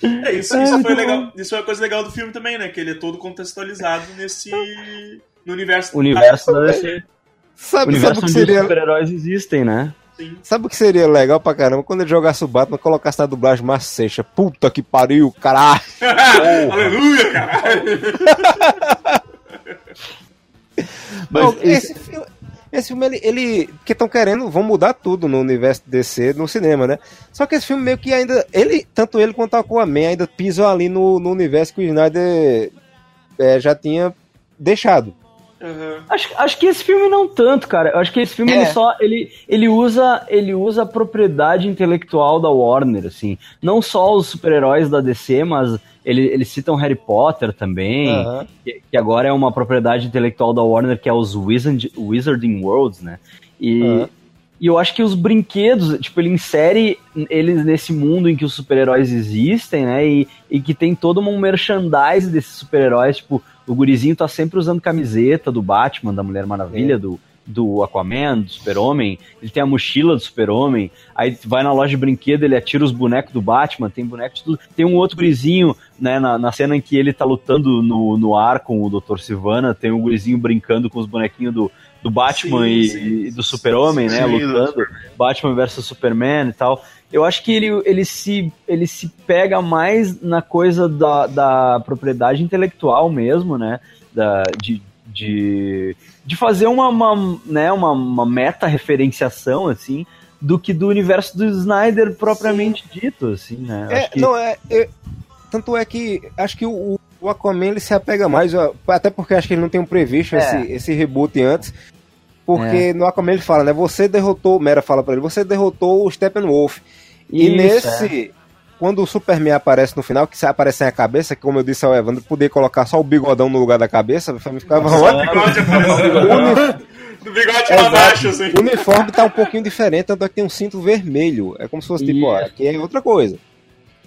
É, isso, isso foi legal. Isso foi uma coisa legal do filme também, né? Que ele é todo contextualizado nesse. no universo. Universo da DC. Sabe, sabe universo que onde os seria? super-heróis existem, né? Sim. Sabe o que seria legal pra caramba? Quando ele jogasse o Batman, colocasse na dublagem mais seixa. Puta que pariu, caralho. Aleluia, caralho. Mas Não, esse- esse filme, esse filme, ele, ele. Porque estão querendo, vão mudar tudo no universo DC no cinema, né? Só que esse filme meio que ainda. Ele, tanto ele quanto a Aquaman ainda pisam ali no, no universo que o Snyder é, já tinha deixado. Aham. Acho, acho que esse filme não tanto, cara. Eu acho que esse filme É. ele só ele, ele usa ele usa a propriedade intelectual da Warner, assim. Não só os super-heróis da DC, mas ele, eles citam Harry Potter também, Aham. que, que agora é uma propriedade intelectual da Warner, que é os Wizard, Wizarding Worlds, né? E, Aham. e eu acho que os brinquedos, tipo, ele insere eles nesse mundo em que os super-heróis existem, né? E, e que tem todo um merchandise desses super-heróis, tipo, o gurizinho tá sempre usando camiseta do Batman, da Mulher Maravilha, do, do Aquaman, do Super-Homem, ele tem a mochila do Super-Homem, aí vai na loja de brinquedo, ele atira os bonecos do Batman, tem boneco de tudo. Tem um outro gurizinho, né, na, na cena em que ele tá lutando no, no ar com o Dr. Silvana, tem um gurizinho brincando com os bonequinhos do, do Batman Sim, e, sim. e do Super-Homem, né, lutando, Batman versus Superman e tal. Eu acho que ele, ele, se, ele se pega mais na coisa da, da propriedade intelectual mesmo, né? Da, de, de, de fazer uma, uma, né, uma, uma meta-referenciação, assim, do que do universo do Snyder propriamente dito, assim, né? É, que- não, é, é- Tanto é que acho que o, o Aquaman ele se apega mais, até porque acho que ele não tem um previsto É. esse, esse reboot antes. Porque no Aquaman ele fala, né? Você derrotou, Mera fala pra ele, você derrotou o Steppenwolf. E Isso, nesse. Quando o Superman aparece no final, que se aparece sem a cabeça, que como eu disse ao Evandro, poder colocar só o bigodão no lugar da cabeça, ficava Só o ótimo. bigode. Do bigode pra Exato. baixo, assim. O uniforme tá um pouquinho diferente, tanto é que tem um cinto vermelho. É como se fosse tipo, ó, aqui é outra coisa.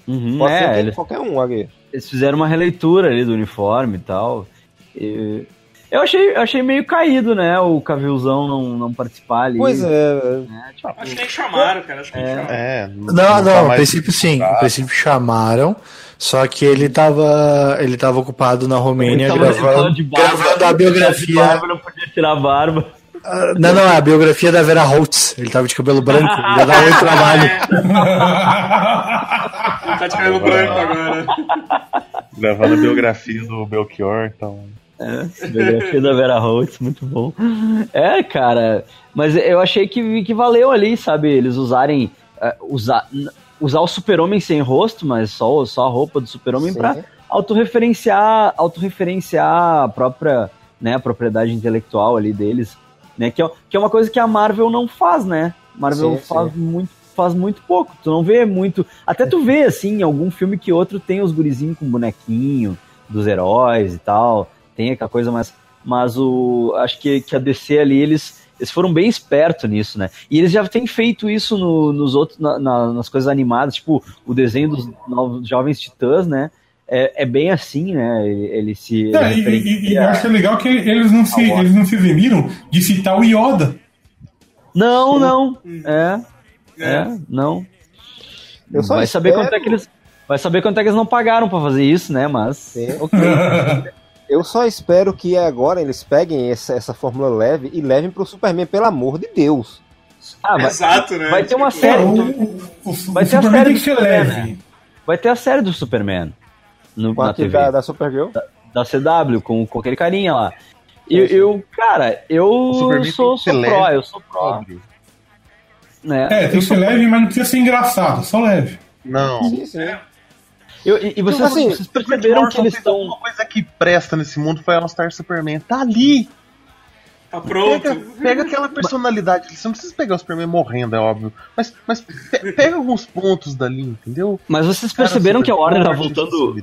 Uhum, Pode ser é, eles, qualquer um aqui. eles fizeram uma releitura ali do uniforme e tal. E eu achei, eu achei meio caído, né? O Cavilzão não, não participar ali. Pois é, né, tipo, Acho que nem chamaram, cara. Acho que nem chamaram. É, Não, tá não, a mais- princípio sim. A princípio chamaram, só que ele tava, ele tava ocupado na Romênia gravando, de barba. gravando a de biografia. barba, não podia tirar a barba. Ah, Não, não, a biografia da Vera Holtz. Ele tava de cabelo branco, ia dar muito trabalho. Tá de cabelo branco agora. Gravando a biografia do Belchior, então. Biografia da Vera Holtz, muito bom. É, cara, mas eu achei que, que valeu ali, sabe? Eles usarem. eh, usar, n- usar o super-homem sem rosto, mas só, só a roupa do super-homem Sim. pra autorreferenciar, autorreferenciar a própria né, a propriedade intelectual ali deles. Né, que, é, que é uma coisa que a Marvel não faz, né? Marvel Sim, faz muito faz muito pouco. Tu não vê muito. Até tu vê, assim, em algum filme que outro tem os gurizinhos com bonequinho dos heróis e tal. Tem aquela coisa mais. Mas o. Acho que, que a DC ali, eles. Eles foram bem espertos nisso, né? E eles já têm feito isso no- nos outros, na- na- nas coisas animadas, tipo o desenho dos novos jovens titãs, né? É, é bem assim, né? Ele, ele se. ele É, e, e- e eu acho legal que eles não se, eles não se eximiram de citar o Yoda. Não, não. É. É, não. Eu só vai saber quanto é que eles. Vai saber quanto é que eles não pagaram pra fazer isso, né? Mas. Sim. Ok. Eu só espero que agora eles peguem essa, essa fórmula leve e levem pro Superman, pelo amor de Deus. Ah, vai, Exato, né? vai ter uma Tipo, série. É, o, o, o, Vai o ter a série tem do que ser Superman, leve. Vai ter a série do Superman. No, na TV. da, da Supergirl. da CW, com, com aquele carinha lá. E sim. eu, cara, eu sou, sou pró, eu sou pró. Né? É, tem eu que ser leve, mas não precisa ser engraçado, só leve. Não. Sim, sim. Eu, e, e vocês, assim, vocês perceberam que eles estão. Uma coisa que presta nesse mundo foi All Star Superman. Tá ali. Tá pronto. Pega, pega aquela personalidade. Você não precisa pegar o Superman morrendo, é óbvio. Mas, mas pe- pega alguns pontos dali, entendeu? Mas vocês Cara perceberam que a Warner tá forte, voltando.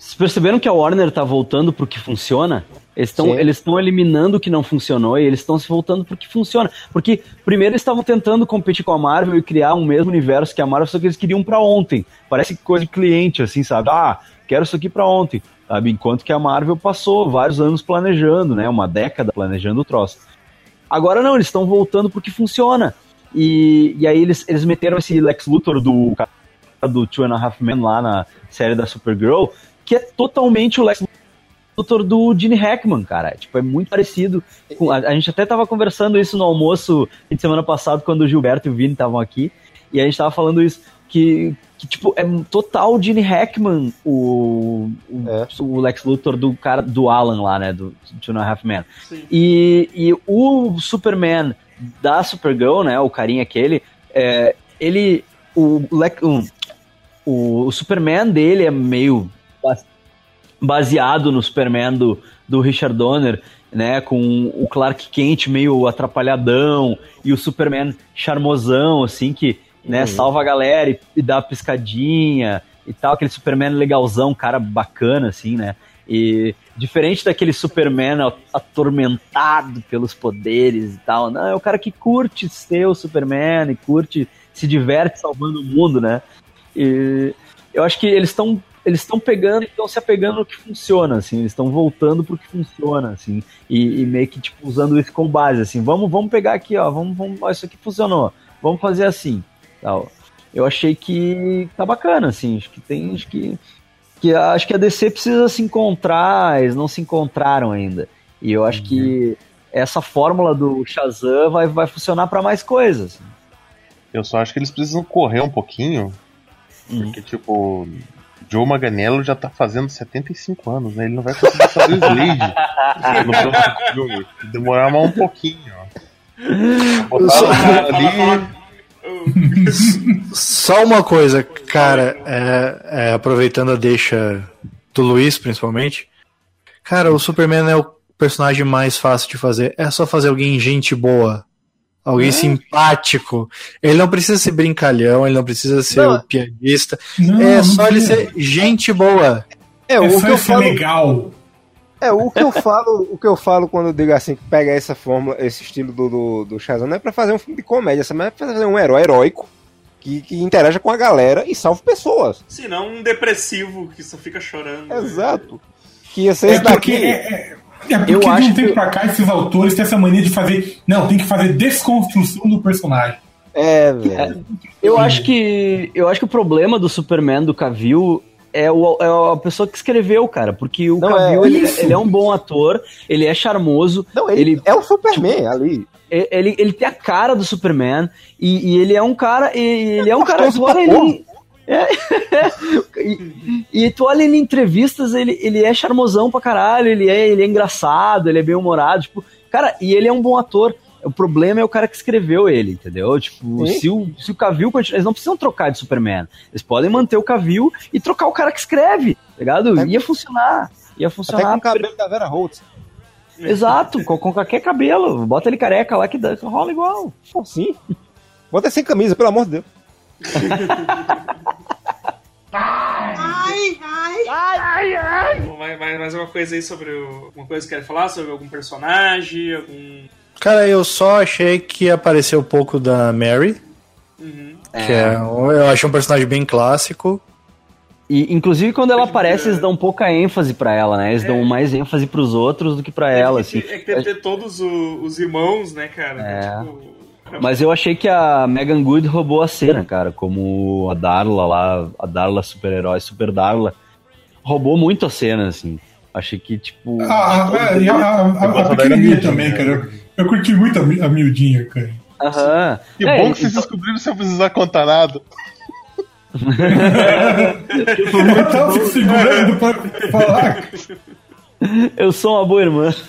Vocês perceberam que a Warner tá voltando pro que funciona? Eles estão eliminando o que não funcionou e eles estão se voltando pro que funciona. Porque primeiro eles estavam tentando competir com a Marvel e criar um mesmo universo que a Marvel, só que eles queriam pra ontem. Parece coisa de cliente, assim, sabe? Ah, quero isso aqui pra ontem. Sabe? Enquanto que a Marvel passou vários anos planejando, né? Uma década planejando o troço. Agora não, eles estão voltando pro que funciona. E, e aí eles, eles meteram esse Lex Luthor do do Two and a Half Men lá na série da Supergirl, que é totalmente o Lex Luthor do Gene Hackman, cara. Tipo, é muito parecido. Com, a, a gente até tava conversando isso no almoço de semana passada, quando o Gilberto e o Vini estavam aqui. E a gente tava falando isso, que, que tipo, é total Gene Hackman o, o, É. o Lex Luthor do cara do Alan lá, né? Do Two and a Half Men. Sim. E, e o Superman da Supergirl, né? O carinha aquele, é, ele. O, Lex- um, o, o Superman dele é meio baseado no Superman do, do Richard Donner, né? Com o Clark Kent meio atrapalhadão e o Superman charmosão, assim, que né, salva a galera e, e dá a piscadinha e tal. Aquele Superman legalzão, cara bacana, assim, né? E diferente daquele Superman atormentado pelos poderes e tal, não, é o cara que curte ser o Superman e curte, se diverte salvando o mundo, né? E eu acho que eles estão eles estão pegando e estão se apegando no que funciona, assim, eles estão voltando pro que funciona, assim, e, e meio que tipo usando isso como base, assim, vamos vamos pegar aqui, ó, vamos, vamos ó, isso aqui funcionou, vamos fazer assim, tal. Eu achei que tá bacana, assim, acho que tem, acho que que acho que a DC precisa se encontrar, eles não se encontraram ainda. E eu acho que essa fórmula do Shazam vai, vai funcionar para mais coisas. assim. Eu só acho que eles precisam correr um pouquinho. Uhum. Porque, tipo, Joe Manganiello já tá fazendo 75 anos, né? Ele não vai conseguir fazer o Slade no próximo filme. Demorar mais um pouquinho, ó. Ali. Só uma coisa, cara, é, é, aproveitando a deixa do Luiz, principalmente. Cara, o Superman é o personagem mais fácil de fazer. É só fazer alguém gente boa. Alguém simpático. Ele não precisa ser brincalhão, ele não precisa ser Não. o piadista. Não, é não só ele ser gente boa. É, É o que eu falo. legal. É, o que eu falo, o que eu falo quando eu digo assim, que pega essa fórmula, esse estilo do, do, do Shazam, não é pra fazer um filme de comédia, mas é pra fazer um herói heróico que, que interaja com a galera e salve pessoas. Se não, um depressivo que só fica chorando. Exato. Que ia ser É esse porque, daqui. é, é, é porque Eu de acho um tempo que- pra cá esses autores têm essa mania de fazer. Não, tem que fazer desconstrução do personagem. É, velho. Eu acho que eu acho que o problema do Superman do Cavill é, o, é a pessoa que escreveu, cara, porque o Não, Cavill é ele, ele é um bom ator, ele é charmoso, Não, ele, ele- é o Superman ali. ele, ele tem a cara do Superman e, e ele é um cara e ele é um cara ele é, e, e tu olha ele em entrevistas ele, ele é charmosão pra caralho ele é ele é engraçado ele é bem humorado tipo cara e ele é um bom ator o problema é o cara que escreveu ele, entendeu? Tipo, Sim. se o, se o Cavill continua, eles não precisam trocar de Superman. Eles podem manter o Cavill e trocar o cara que escreve, tá ligado? Até- Ia funcionar. Ia Até funcionar. com o cabelo da Vera Holtz. Exato, com, com qualquer cabelo. Bota ele careca lá que dá- rola igual. Sim. Bota sem camisa, pelo amor de Deus. Mais, mais, mais alguma coisa aí sobre o, uma coisa que quer falar sobre algum personagem, algum. Cara, eu só achei que apareceu um pouco da Mary, Uhum. que é, eu achei um personagem bem clássico. E, inclusive, quando ela aparece, eles dão pouca ênfase pra ela, né? Eles dão mais ênfase pros outros do que pra ela, é que, assim. É que deve ter todos o- os irmãos, né, cara? É. Tipo, Mas eu achei que a Megan Good roubou a cena, cara. Como a Darla lá, a Darla super-herói, Super Darla, roubou muito a cena, assim. Achei que, tipo. Ah, a, e a, a, a, a pequenininha Mildinha, também, né? cara. Eu, eu curti muito a, a miudinha, cara. Aham. Que É, bom que vocês então- descobriram sem eu precisar contar nada. Eu tava se segurando pra falar. Eu sou uma boa irmã.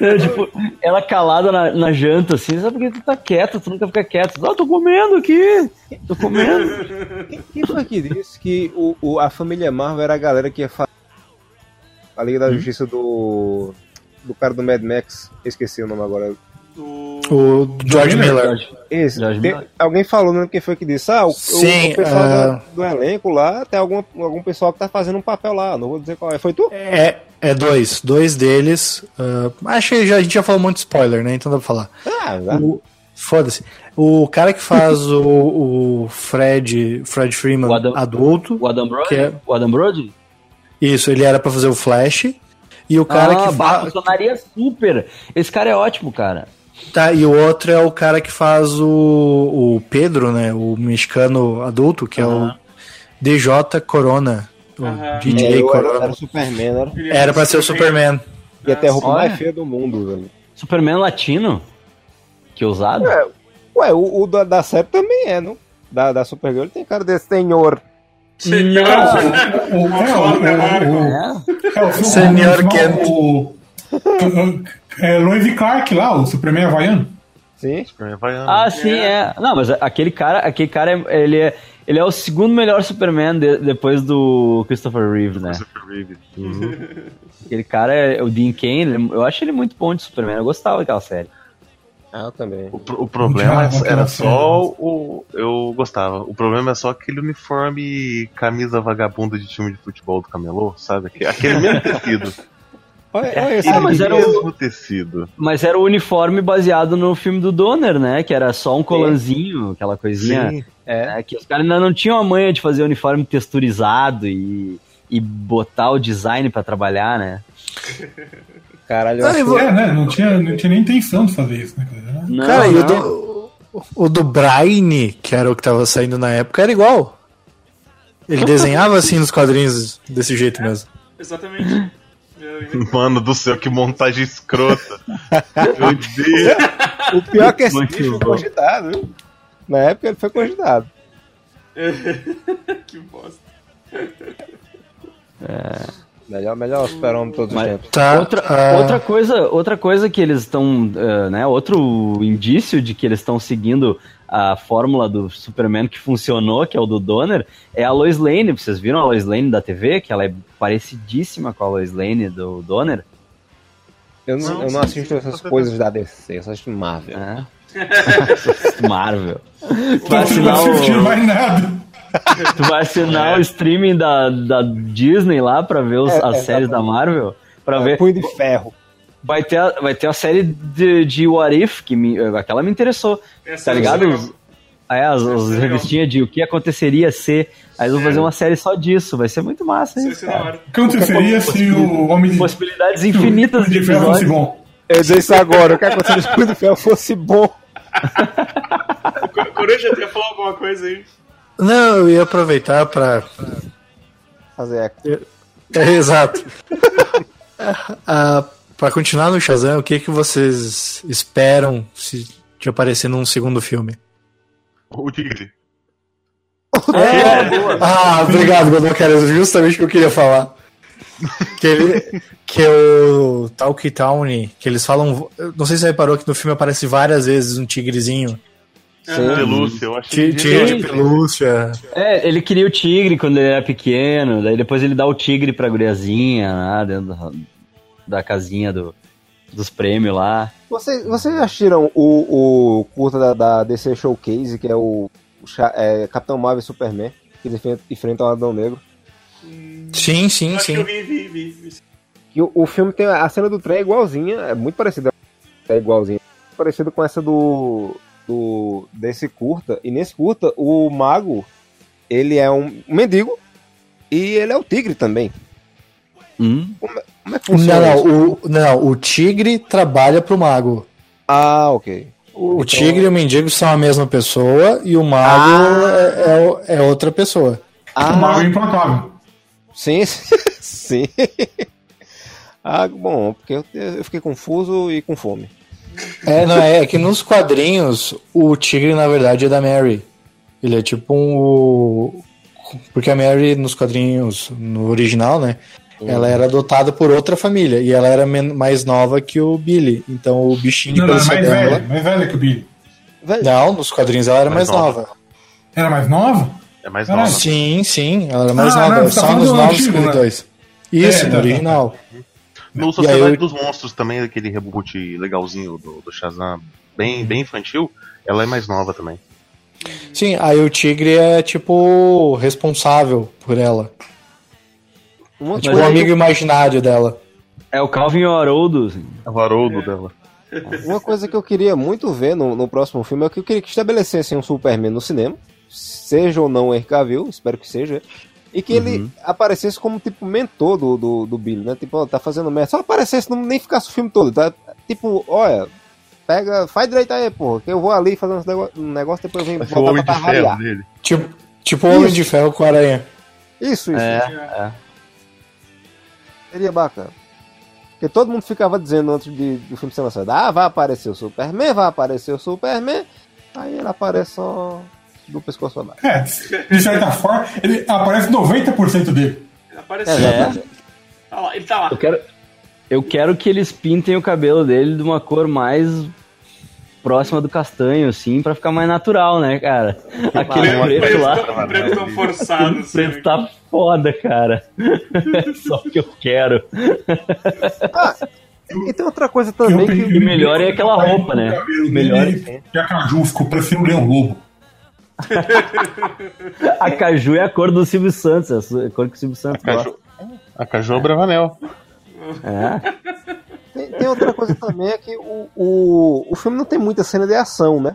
É, tipo, ela calada na, na janta, assim, sabe por que tu tá quieto? Tu nunca fica quieto. Ah, tô comendo aqui. Tô comendo. Quem foi que disse que o, o- a família Marvel era a galera que ia fazer a Liga da Justiça do. do cara do Mad Max? Esqueci o nome agora. Do... O George Miller. Esse. George Tem- Miller. alguém falou, né? Quem foi que disse? Ah, o, o- Sim, o pessoal ah. do, do elenco lá, tem algum, algum pessoal que tá fazendo um papel lá. Não vou dizer qual é. Foi tu? É, é dois. Dois deles. ah, acho que já, a gente já falou muito spoiler, né? Então dá pra falar. Ah, já. O- Foda-se. O cara que faz o, o Fred, Fred Freeman O Adam- adulto. O Adam Brody? É- O Adam Brody? Isso, ele era pra fazer o Flash. E o cara ah, que funcionaria super. Esse cara é ótimo, cara. Tá, e o outro é o cara que faz o, o Pedro, né? O mexicano adulto, que é o DJ Corona. O Aham. DJ É, Corona. era o Superman, era. Ele Era pra ser o Superman. E até a roupa Olha. mais feia do mundo, velho. Superman latino? Que ousado? É, Ué, o, o da, da série também é, não? Da, da Supergirl ele tem cara desse senhor. Senhor. É, É? Senhor Kent. É, Lois e Clark lá, o Superman havaiano. Sim. Vai, Ah, sim, é. Não, mas aquele cara, aquele cara, é- ele é, ele é o segundo melhor Superman de- depois do Christopher Reeve, né? Christopher Reeve. Uhum. Aquele cara é o Dean Cain, ele- eu acho ele muito bom de Superman, eu gostava daquela série. Ah, eu também. O, o problema era aquela só o. Eu gostava. O problema é só aquele uniforme camisa vagabunda de time de futebol do camelô, sabe? Aque- Aquele mesmo tecido. Olha, olha esse Ah, mas era o- mesmo tecido. Mas era o uniforme baseado no filme do Donner, né? Que era só um colanzinho, aquela coisinha. Sim. É, que os caras ainda não tinham a manha de fazer uniforme texturizado e, e botar o design pra trabalhar, né? Caralho, eu acho vo- É, né? Não tinha, não tinha nem intenção de fazer isso, né, cara? Não, Cara, e não. o do, o do Brian, que era o que tava saindo na época, era igual. Ele desenhava assim nos quadrinhos desse jeito mesmo. Exatamente. Mano do céu, que montagem escrota. Meu Deus. O pior é que esse bicho foi cogitado, viu? Na época ele foi cogitado. que bosta. Melhor, melhor super-homem todos os tempos. Tá, Outra, ah, outra coisa, outra coisa que eles estão, eh, né? Outro indício de que eles estão seguindo a fórmula do Superman que funcionou, que é o do Donner, é a Lois Lane. Vocês viram a Lois Lane da TV? Que ela é parecidíssima com a Lois Lane do Donner. Eu não, Não, eu não assisto sim, essas coisas da DC, eu só assisto Marvel. né? Marvel. Tu vai assinar assistiu o, mais nada. tu vai assinar o streaming da, da Disney lá pra ver os- É, as é, séries da Marvel? Pra ver. Punho de ferro. Vai ter, a, vai ter a série de, de What If, que me, aquela me interessou. Essa Tá vai ligado? Os- É, as, as é revistinhas de o que aconteceria se. Aí eles vão É. fazer uma série só disso. Vai ser muito massa hora. O que aconteceria se o Homem de, Possibilidades se o infinitas Homem de Ferro fosse bom? Eu disse isso agora, o que aconteceu se o Punho de Ferro fosse bom? Co- Coruja, quer falar alguma coisa aí? Não, eu ia aproveitar pra. Fazer eco. É, exato. Ah, pra continuar no Shazam, o que, que vocês esperam se de aparecer num segundo filme? O Tigre. Ah, obrigado, Godot, cara. Justamente o que eu queria falar. Que, ele, que é o Talkie Town, que eles falam. Não sei se você reparou que no filme aparece várias vezes um tigrezinho. Pelúcia, eu achei Ti- Tigre de pelúcia. É, ele queria o tigre quando ele era pequeno, daí depois ele dá o tigre pra guriazinha lá dentro da, da casinha do, dos prêmios lá. Vocês, vocês já assistiram o, o curta da, da DC Showcase, que é o, o é, Capitão Marvel e Superman, que eles enfrentam- enfrentam o Adão Negro? Sim, sim, Acho que eu sim. vi, vi, vi. vi. E o, o filme tem a cena do trem é igualzinha, é muito parecida. É igualzinha. Parecido com essa do, do. desse curta. E nesse curta, o mago, ele é um mendigo e ele é o tigre também. Hum? Como é que funciona Não, isso? não, o, não, o tigre trabalha pro mago. Ah, ok. O tigre e o mendigo são a mesma pessoa e o mago é, é o- é outra pessoa. Ah, O Mago é implacável. sim, sim. ah, bom, porque eu, eu fiquei confuso e com fome. É, não, é que nos quadrinhos o tigre na verdade é da Mary. Ele é tipo um. Porque a Mary nos quadrinhos, no original, né? Ela era adotada por outra família e ela era mais nova que o Billy. Então o bichinho Não, não, é mais dela. velha, mais velha que o Billy. Velho, Não, nos quadrinhos ela era mais, Mais nova. nova. Era mais nova? É mais nova. Sim, sim, ela era mais Ah, nova. não, tá só falando nos do novos antigo, né? 52. Isso, É, no tá, tá, original. No E Sociedade eu- dos Monstros também, aquele reboot legalzinho do, do Shazam, bem, bem infantil, ela é mais nova também. Sim, aí o tigre é tipo responsável por ela. Uma, Tipo Mas um amigo imaginário dela. É o Calvin Haroldo. assim. É o Haroldo dela. Uma coisa que eu queria muito ver no, no próximo filme é que eu queria que estabelecessem um Superman no cinema, seja ou não o Henry Cavill, espero que seja, e que ele aparecesse como tipo mentor do, do, do Billy, né? Tipo, ó, tá fazendo merda. Só aparecesse, não nem ficasse o filme todo, tá? Tipo, olha, pega, faz direito aí, porra, que eu vou ali fazer um negócio, depois eu venho o voltar Homem pra de Ferro avaliar. dele. Tipo, tipo o Homem de Ferro com a aranha. Isso, isso. É, isso. é. Seria bacana. Porque todo mundo ficava dizendo antes de, do filme ser lançado: ah, vai aparecer o Superman, vai aparecer o Superman. Aí ele aparece só do pescoço pra baixo. É, de certa forma, ele aparece 90% dele. Ele apareceu. É. Tá lá, ele tá lá. Eu quero, eu quero que eles pintem o cabelo dele de uma cor mais próxima do castanho, assim, pra ficar mais natural, né, cara? Aquele Ah, preto preto, lá. preto tão forçado. O assim, preto né? tá foda, cara. É só o que eu quero. E tem outra coisa também que. o melhor é aquela roupa, né? O cabelo Melhor dele, E a Caju ficou parecendo um leão lobo. A caju é a cor do Silvio Santos, é a cor que o Silvio Santos gosta. Caju... A Caju é o Bravanel. É. Tem, tem outra coisa também é que o, o, o filme não tem muita cena de ação, né?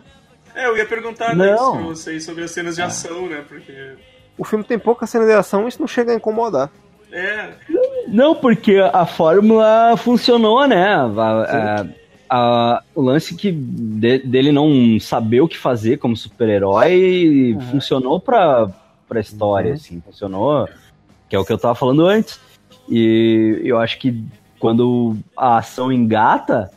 É, eu ia perguntar Não. isso pra vocês sobre as cenas de ação, né? Porque. O filme tem pouca cena de ação e isso não chega a incomodar. É, Não, porque a fórmula funcionou, né? A- a- a- o lance que de- dele não saber o que fazer como super-herói funcionou pra, pra história, assim, funcionou, que é o que eu tava falando antes. E eu acho que quando a ação engata,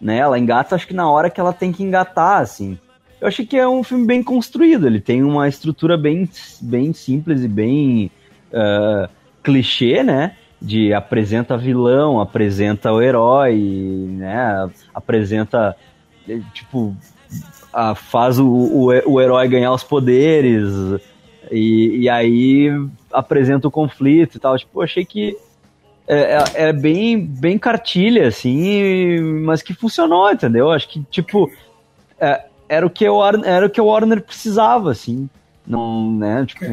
né, ela engata acho que na hora que ela tem que engatar, assim. Eu acho que é um filme bem construído, ele tem uma estrutura bem, bem simples e bem ah, clichê, né? De apresenta vilão, apresenta o herói, né? Apresenta, tipo, a- faz o, o, o herói ganhar os poderes, e, e aí apresenta o conflito e tal. Tipo, eu achei que é, é- é bem, bem cartilha, assim, mas que funcionou, entendeu? Acho que, tipo, é, era, o que o Warner, era o que o Warner precisava, assim. Não, né? Tipo.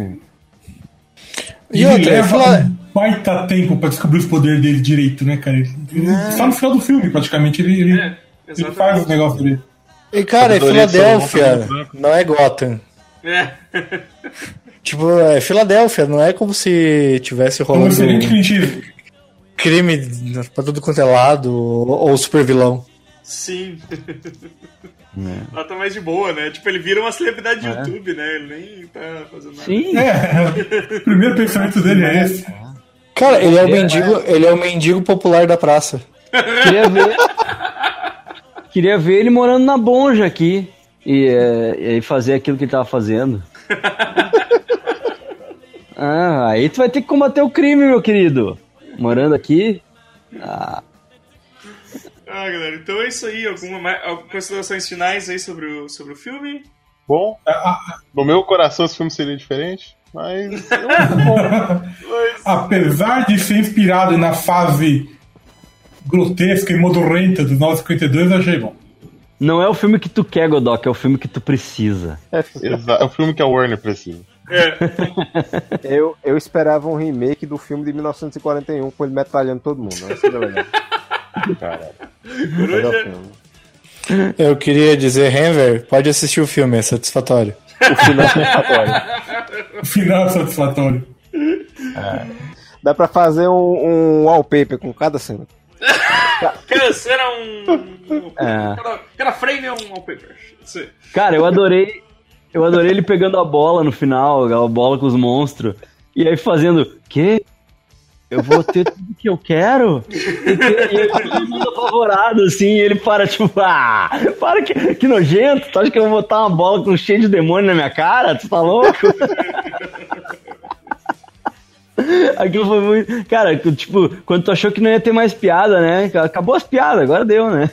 E ele outra, fala- um baita tempo pra descobrir os poderes dele direito, né, cara? Ele, ele- só no final do filme, praticamente, ele, ele, é, ele faz os exatamente. negócios dele. E cara, é Filadélfia, não é Gotham. É. Tipo, é Filadélfia, não é como se tivesse É um rolando excelente clichê. Crime pra tudo quanto é lado, ou, ou super vilão. Sim. Ela tá mais de boa, né? Tipo, ele vira uma celebridade de É. YouTube, né? Ele nem tá fazendo nada. Sim, É, o primeiro pensamento dele é esse. Cara, ele é o mendigo, ele é o mendigo popular da praça. queria ver. queria ver ele morando na Bonja aqui. E, é, e fazer aquilo que ele tava fazendo. ah, aí tu vai ter que combater o crime, meu querido. Morando aqui. Ah, Ah, galera, então é isso aí. Alguma considerações finais aí sobre o, sobre o filme? Bom, A- no meu coração esse filme seria diferente, mas Apesar de ser inspirado na fase grotesca e modorrenta dos 952, eu achei bom. não é o filme que tu quer, Godok, é o filme que tu precisa. exa- é o filme que a Warner precisa. É, Eu, eu esperava um remake do filme de 1941 com ele metralhando todo mundo. Né? Legal. Caralho. Eu queria dizer, Henver, pode assistir o filme, é satisfatório. O final satisfatório. O final é satisfatório. Dá pra fazer um, um wallpaper com cada cena. Cada cena é um. É. Cada, cada frame é um wallpaper. Aí. Cara, eu adorei. Eu adorei ele pegando a bola no final, a bola com os monstros. E aí fazendo. Quê? Eu vou ter tudo que eu quero? E ele mundo apavorado, assim, e ele para, tipo, ah, para que, que nojento, tu acha que eu vou botar uma bola com cheio de demônio na minha cara? Tu tá louco? Aquilo foi muito. Cara, tipo, quando tu achou que não ia ter mais piada, né? Acabou as piadas, agora deu, né?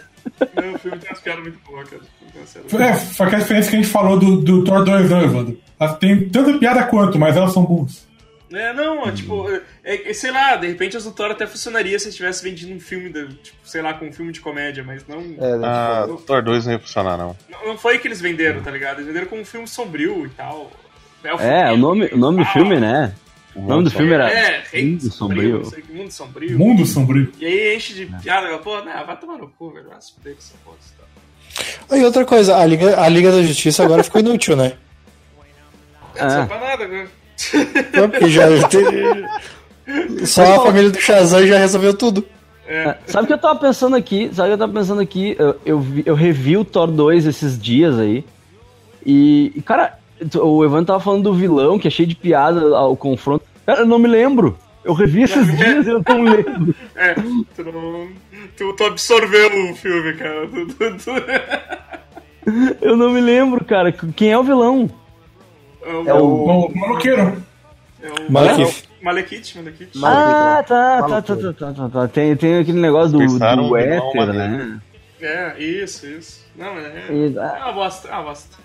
Não, o filme tem umas piadas muito boas, cara. Tem umas piadas- É, foi aquela experiência que a gente falou do, do Thor 2, né, Evandro? Elas têm tanta piada quanto, mas elas são boas. É, não, é, tipo, é, é, sei lá, de repente as do Thor até funcionaria se estivesse vendido um filme, da, tipo, sei lá, com um filme de comédia, mas não, É, né? Ah, Thor 2 não ia funcionar, não. não, não foi que eles venderam, tá ligado? Eles venderam como um filme sombrio e tal. Elfo É, o Negro nome, o nome do e filme, tal. né? O nome do filme era É, Mundo Sombrio. não que Mundo Sombrio. Mundo sombrio. E aí enche de piada, pô, não, vai tomar no cu, velho, vai se fuder com essa bosta. E outra coisa, a Liga, a Liga da Justiça agora ficou inútil, né? Não serve Ah, pra nada, né? Não, porque já Só a família do Shazam já resolveu tudo. É, sabe o que eu tava pensando aqui? Sabe o que eu tava pensando aqui? Eu, eu, eu revi o Thor 2 esses dias aí. E, e, cara, o Evan tava falando do vilão, que é cheio de piada, o confronto. Cara, eu não me lembro. Eu revi esses dias e eu não lembro. É, tu não. Tu, tu absorveu o filme, cara. Tu- tu- tu- Eu não me lembro, cara. Quem é o vilão? É o. O maloqueiro. É o Malekith. Malekith, Malekith. Ah, tá, tá, tá, tá, tá, tá, tá. Tem, tem aquele negócio do, do um éter, né? É, isso, isso. Não, é. É uma bosta, é uma bosta.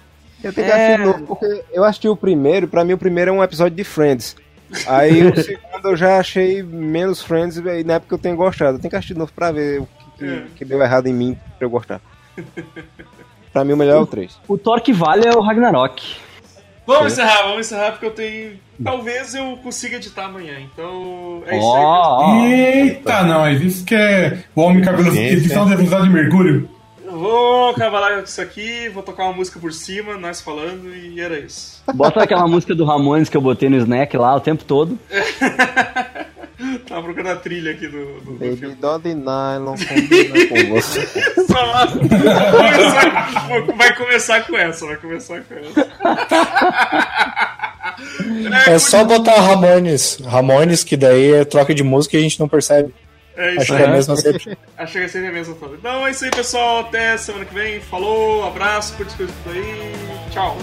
Eu tenho que É. assistir de novo, porque eu assisti o primeiro, pra mim o primeiro é um episódio de Friends. Aí o segundo eu já achei menos Friends, e na época eu tenho gostado. Eu tenho que assistir de novo pra ver o que, É. que- que deu errado em mim pra eu gostar. pra mim o melhor é o 3. O Thor que vale é o Ragnarok. Vamos encerrar, vamos encerrar porque eu tenho. Talvez eu consiga editar amanhã. Então. É isso aí. Ó, ó. Eita, nós. Isso que é o homem cabelo edição de velocidade de mergulho. Vou cavalar isso aqui, vou tocar uma música por cima, nós falando, e era isso. Bota aquela música do Ramones que eu botei no snack lá o tempo todo. Tava procurando a trilha aqui do, do, do Baby filme. De Nylon combina com você. Só lá. Começar- vai começar com essa, vai começar com essa. É só botar Ramones. Ramones, que daí é troca de música e a gente não percebe. É isso Acho aí. que é a mesma sempre. Achei que seria a mesma toda. Então é isso aí, pessoal. Até semana que vem. Falou, abraço, curte isso tudo aí. Tchau.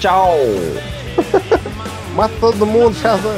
Tchau! Mata todo mundo, Shazam!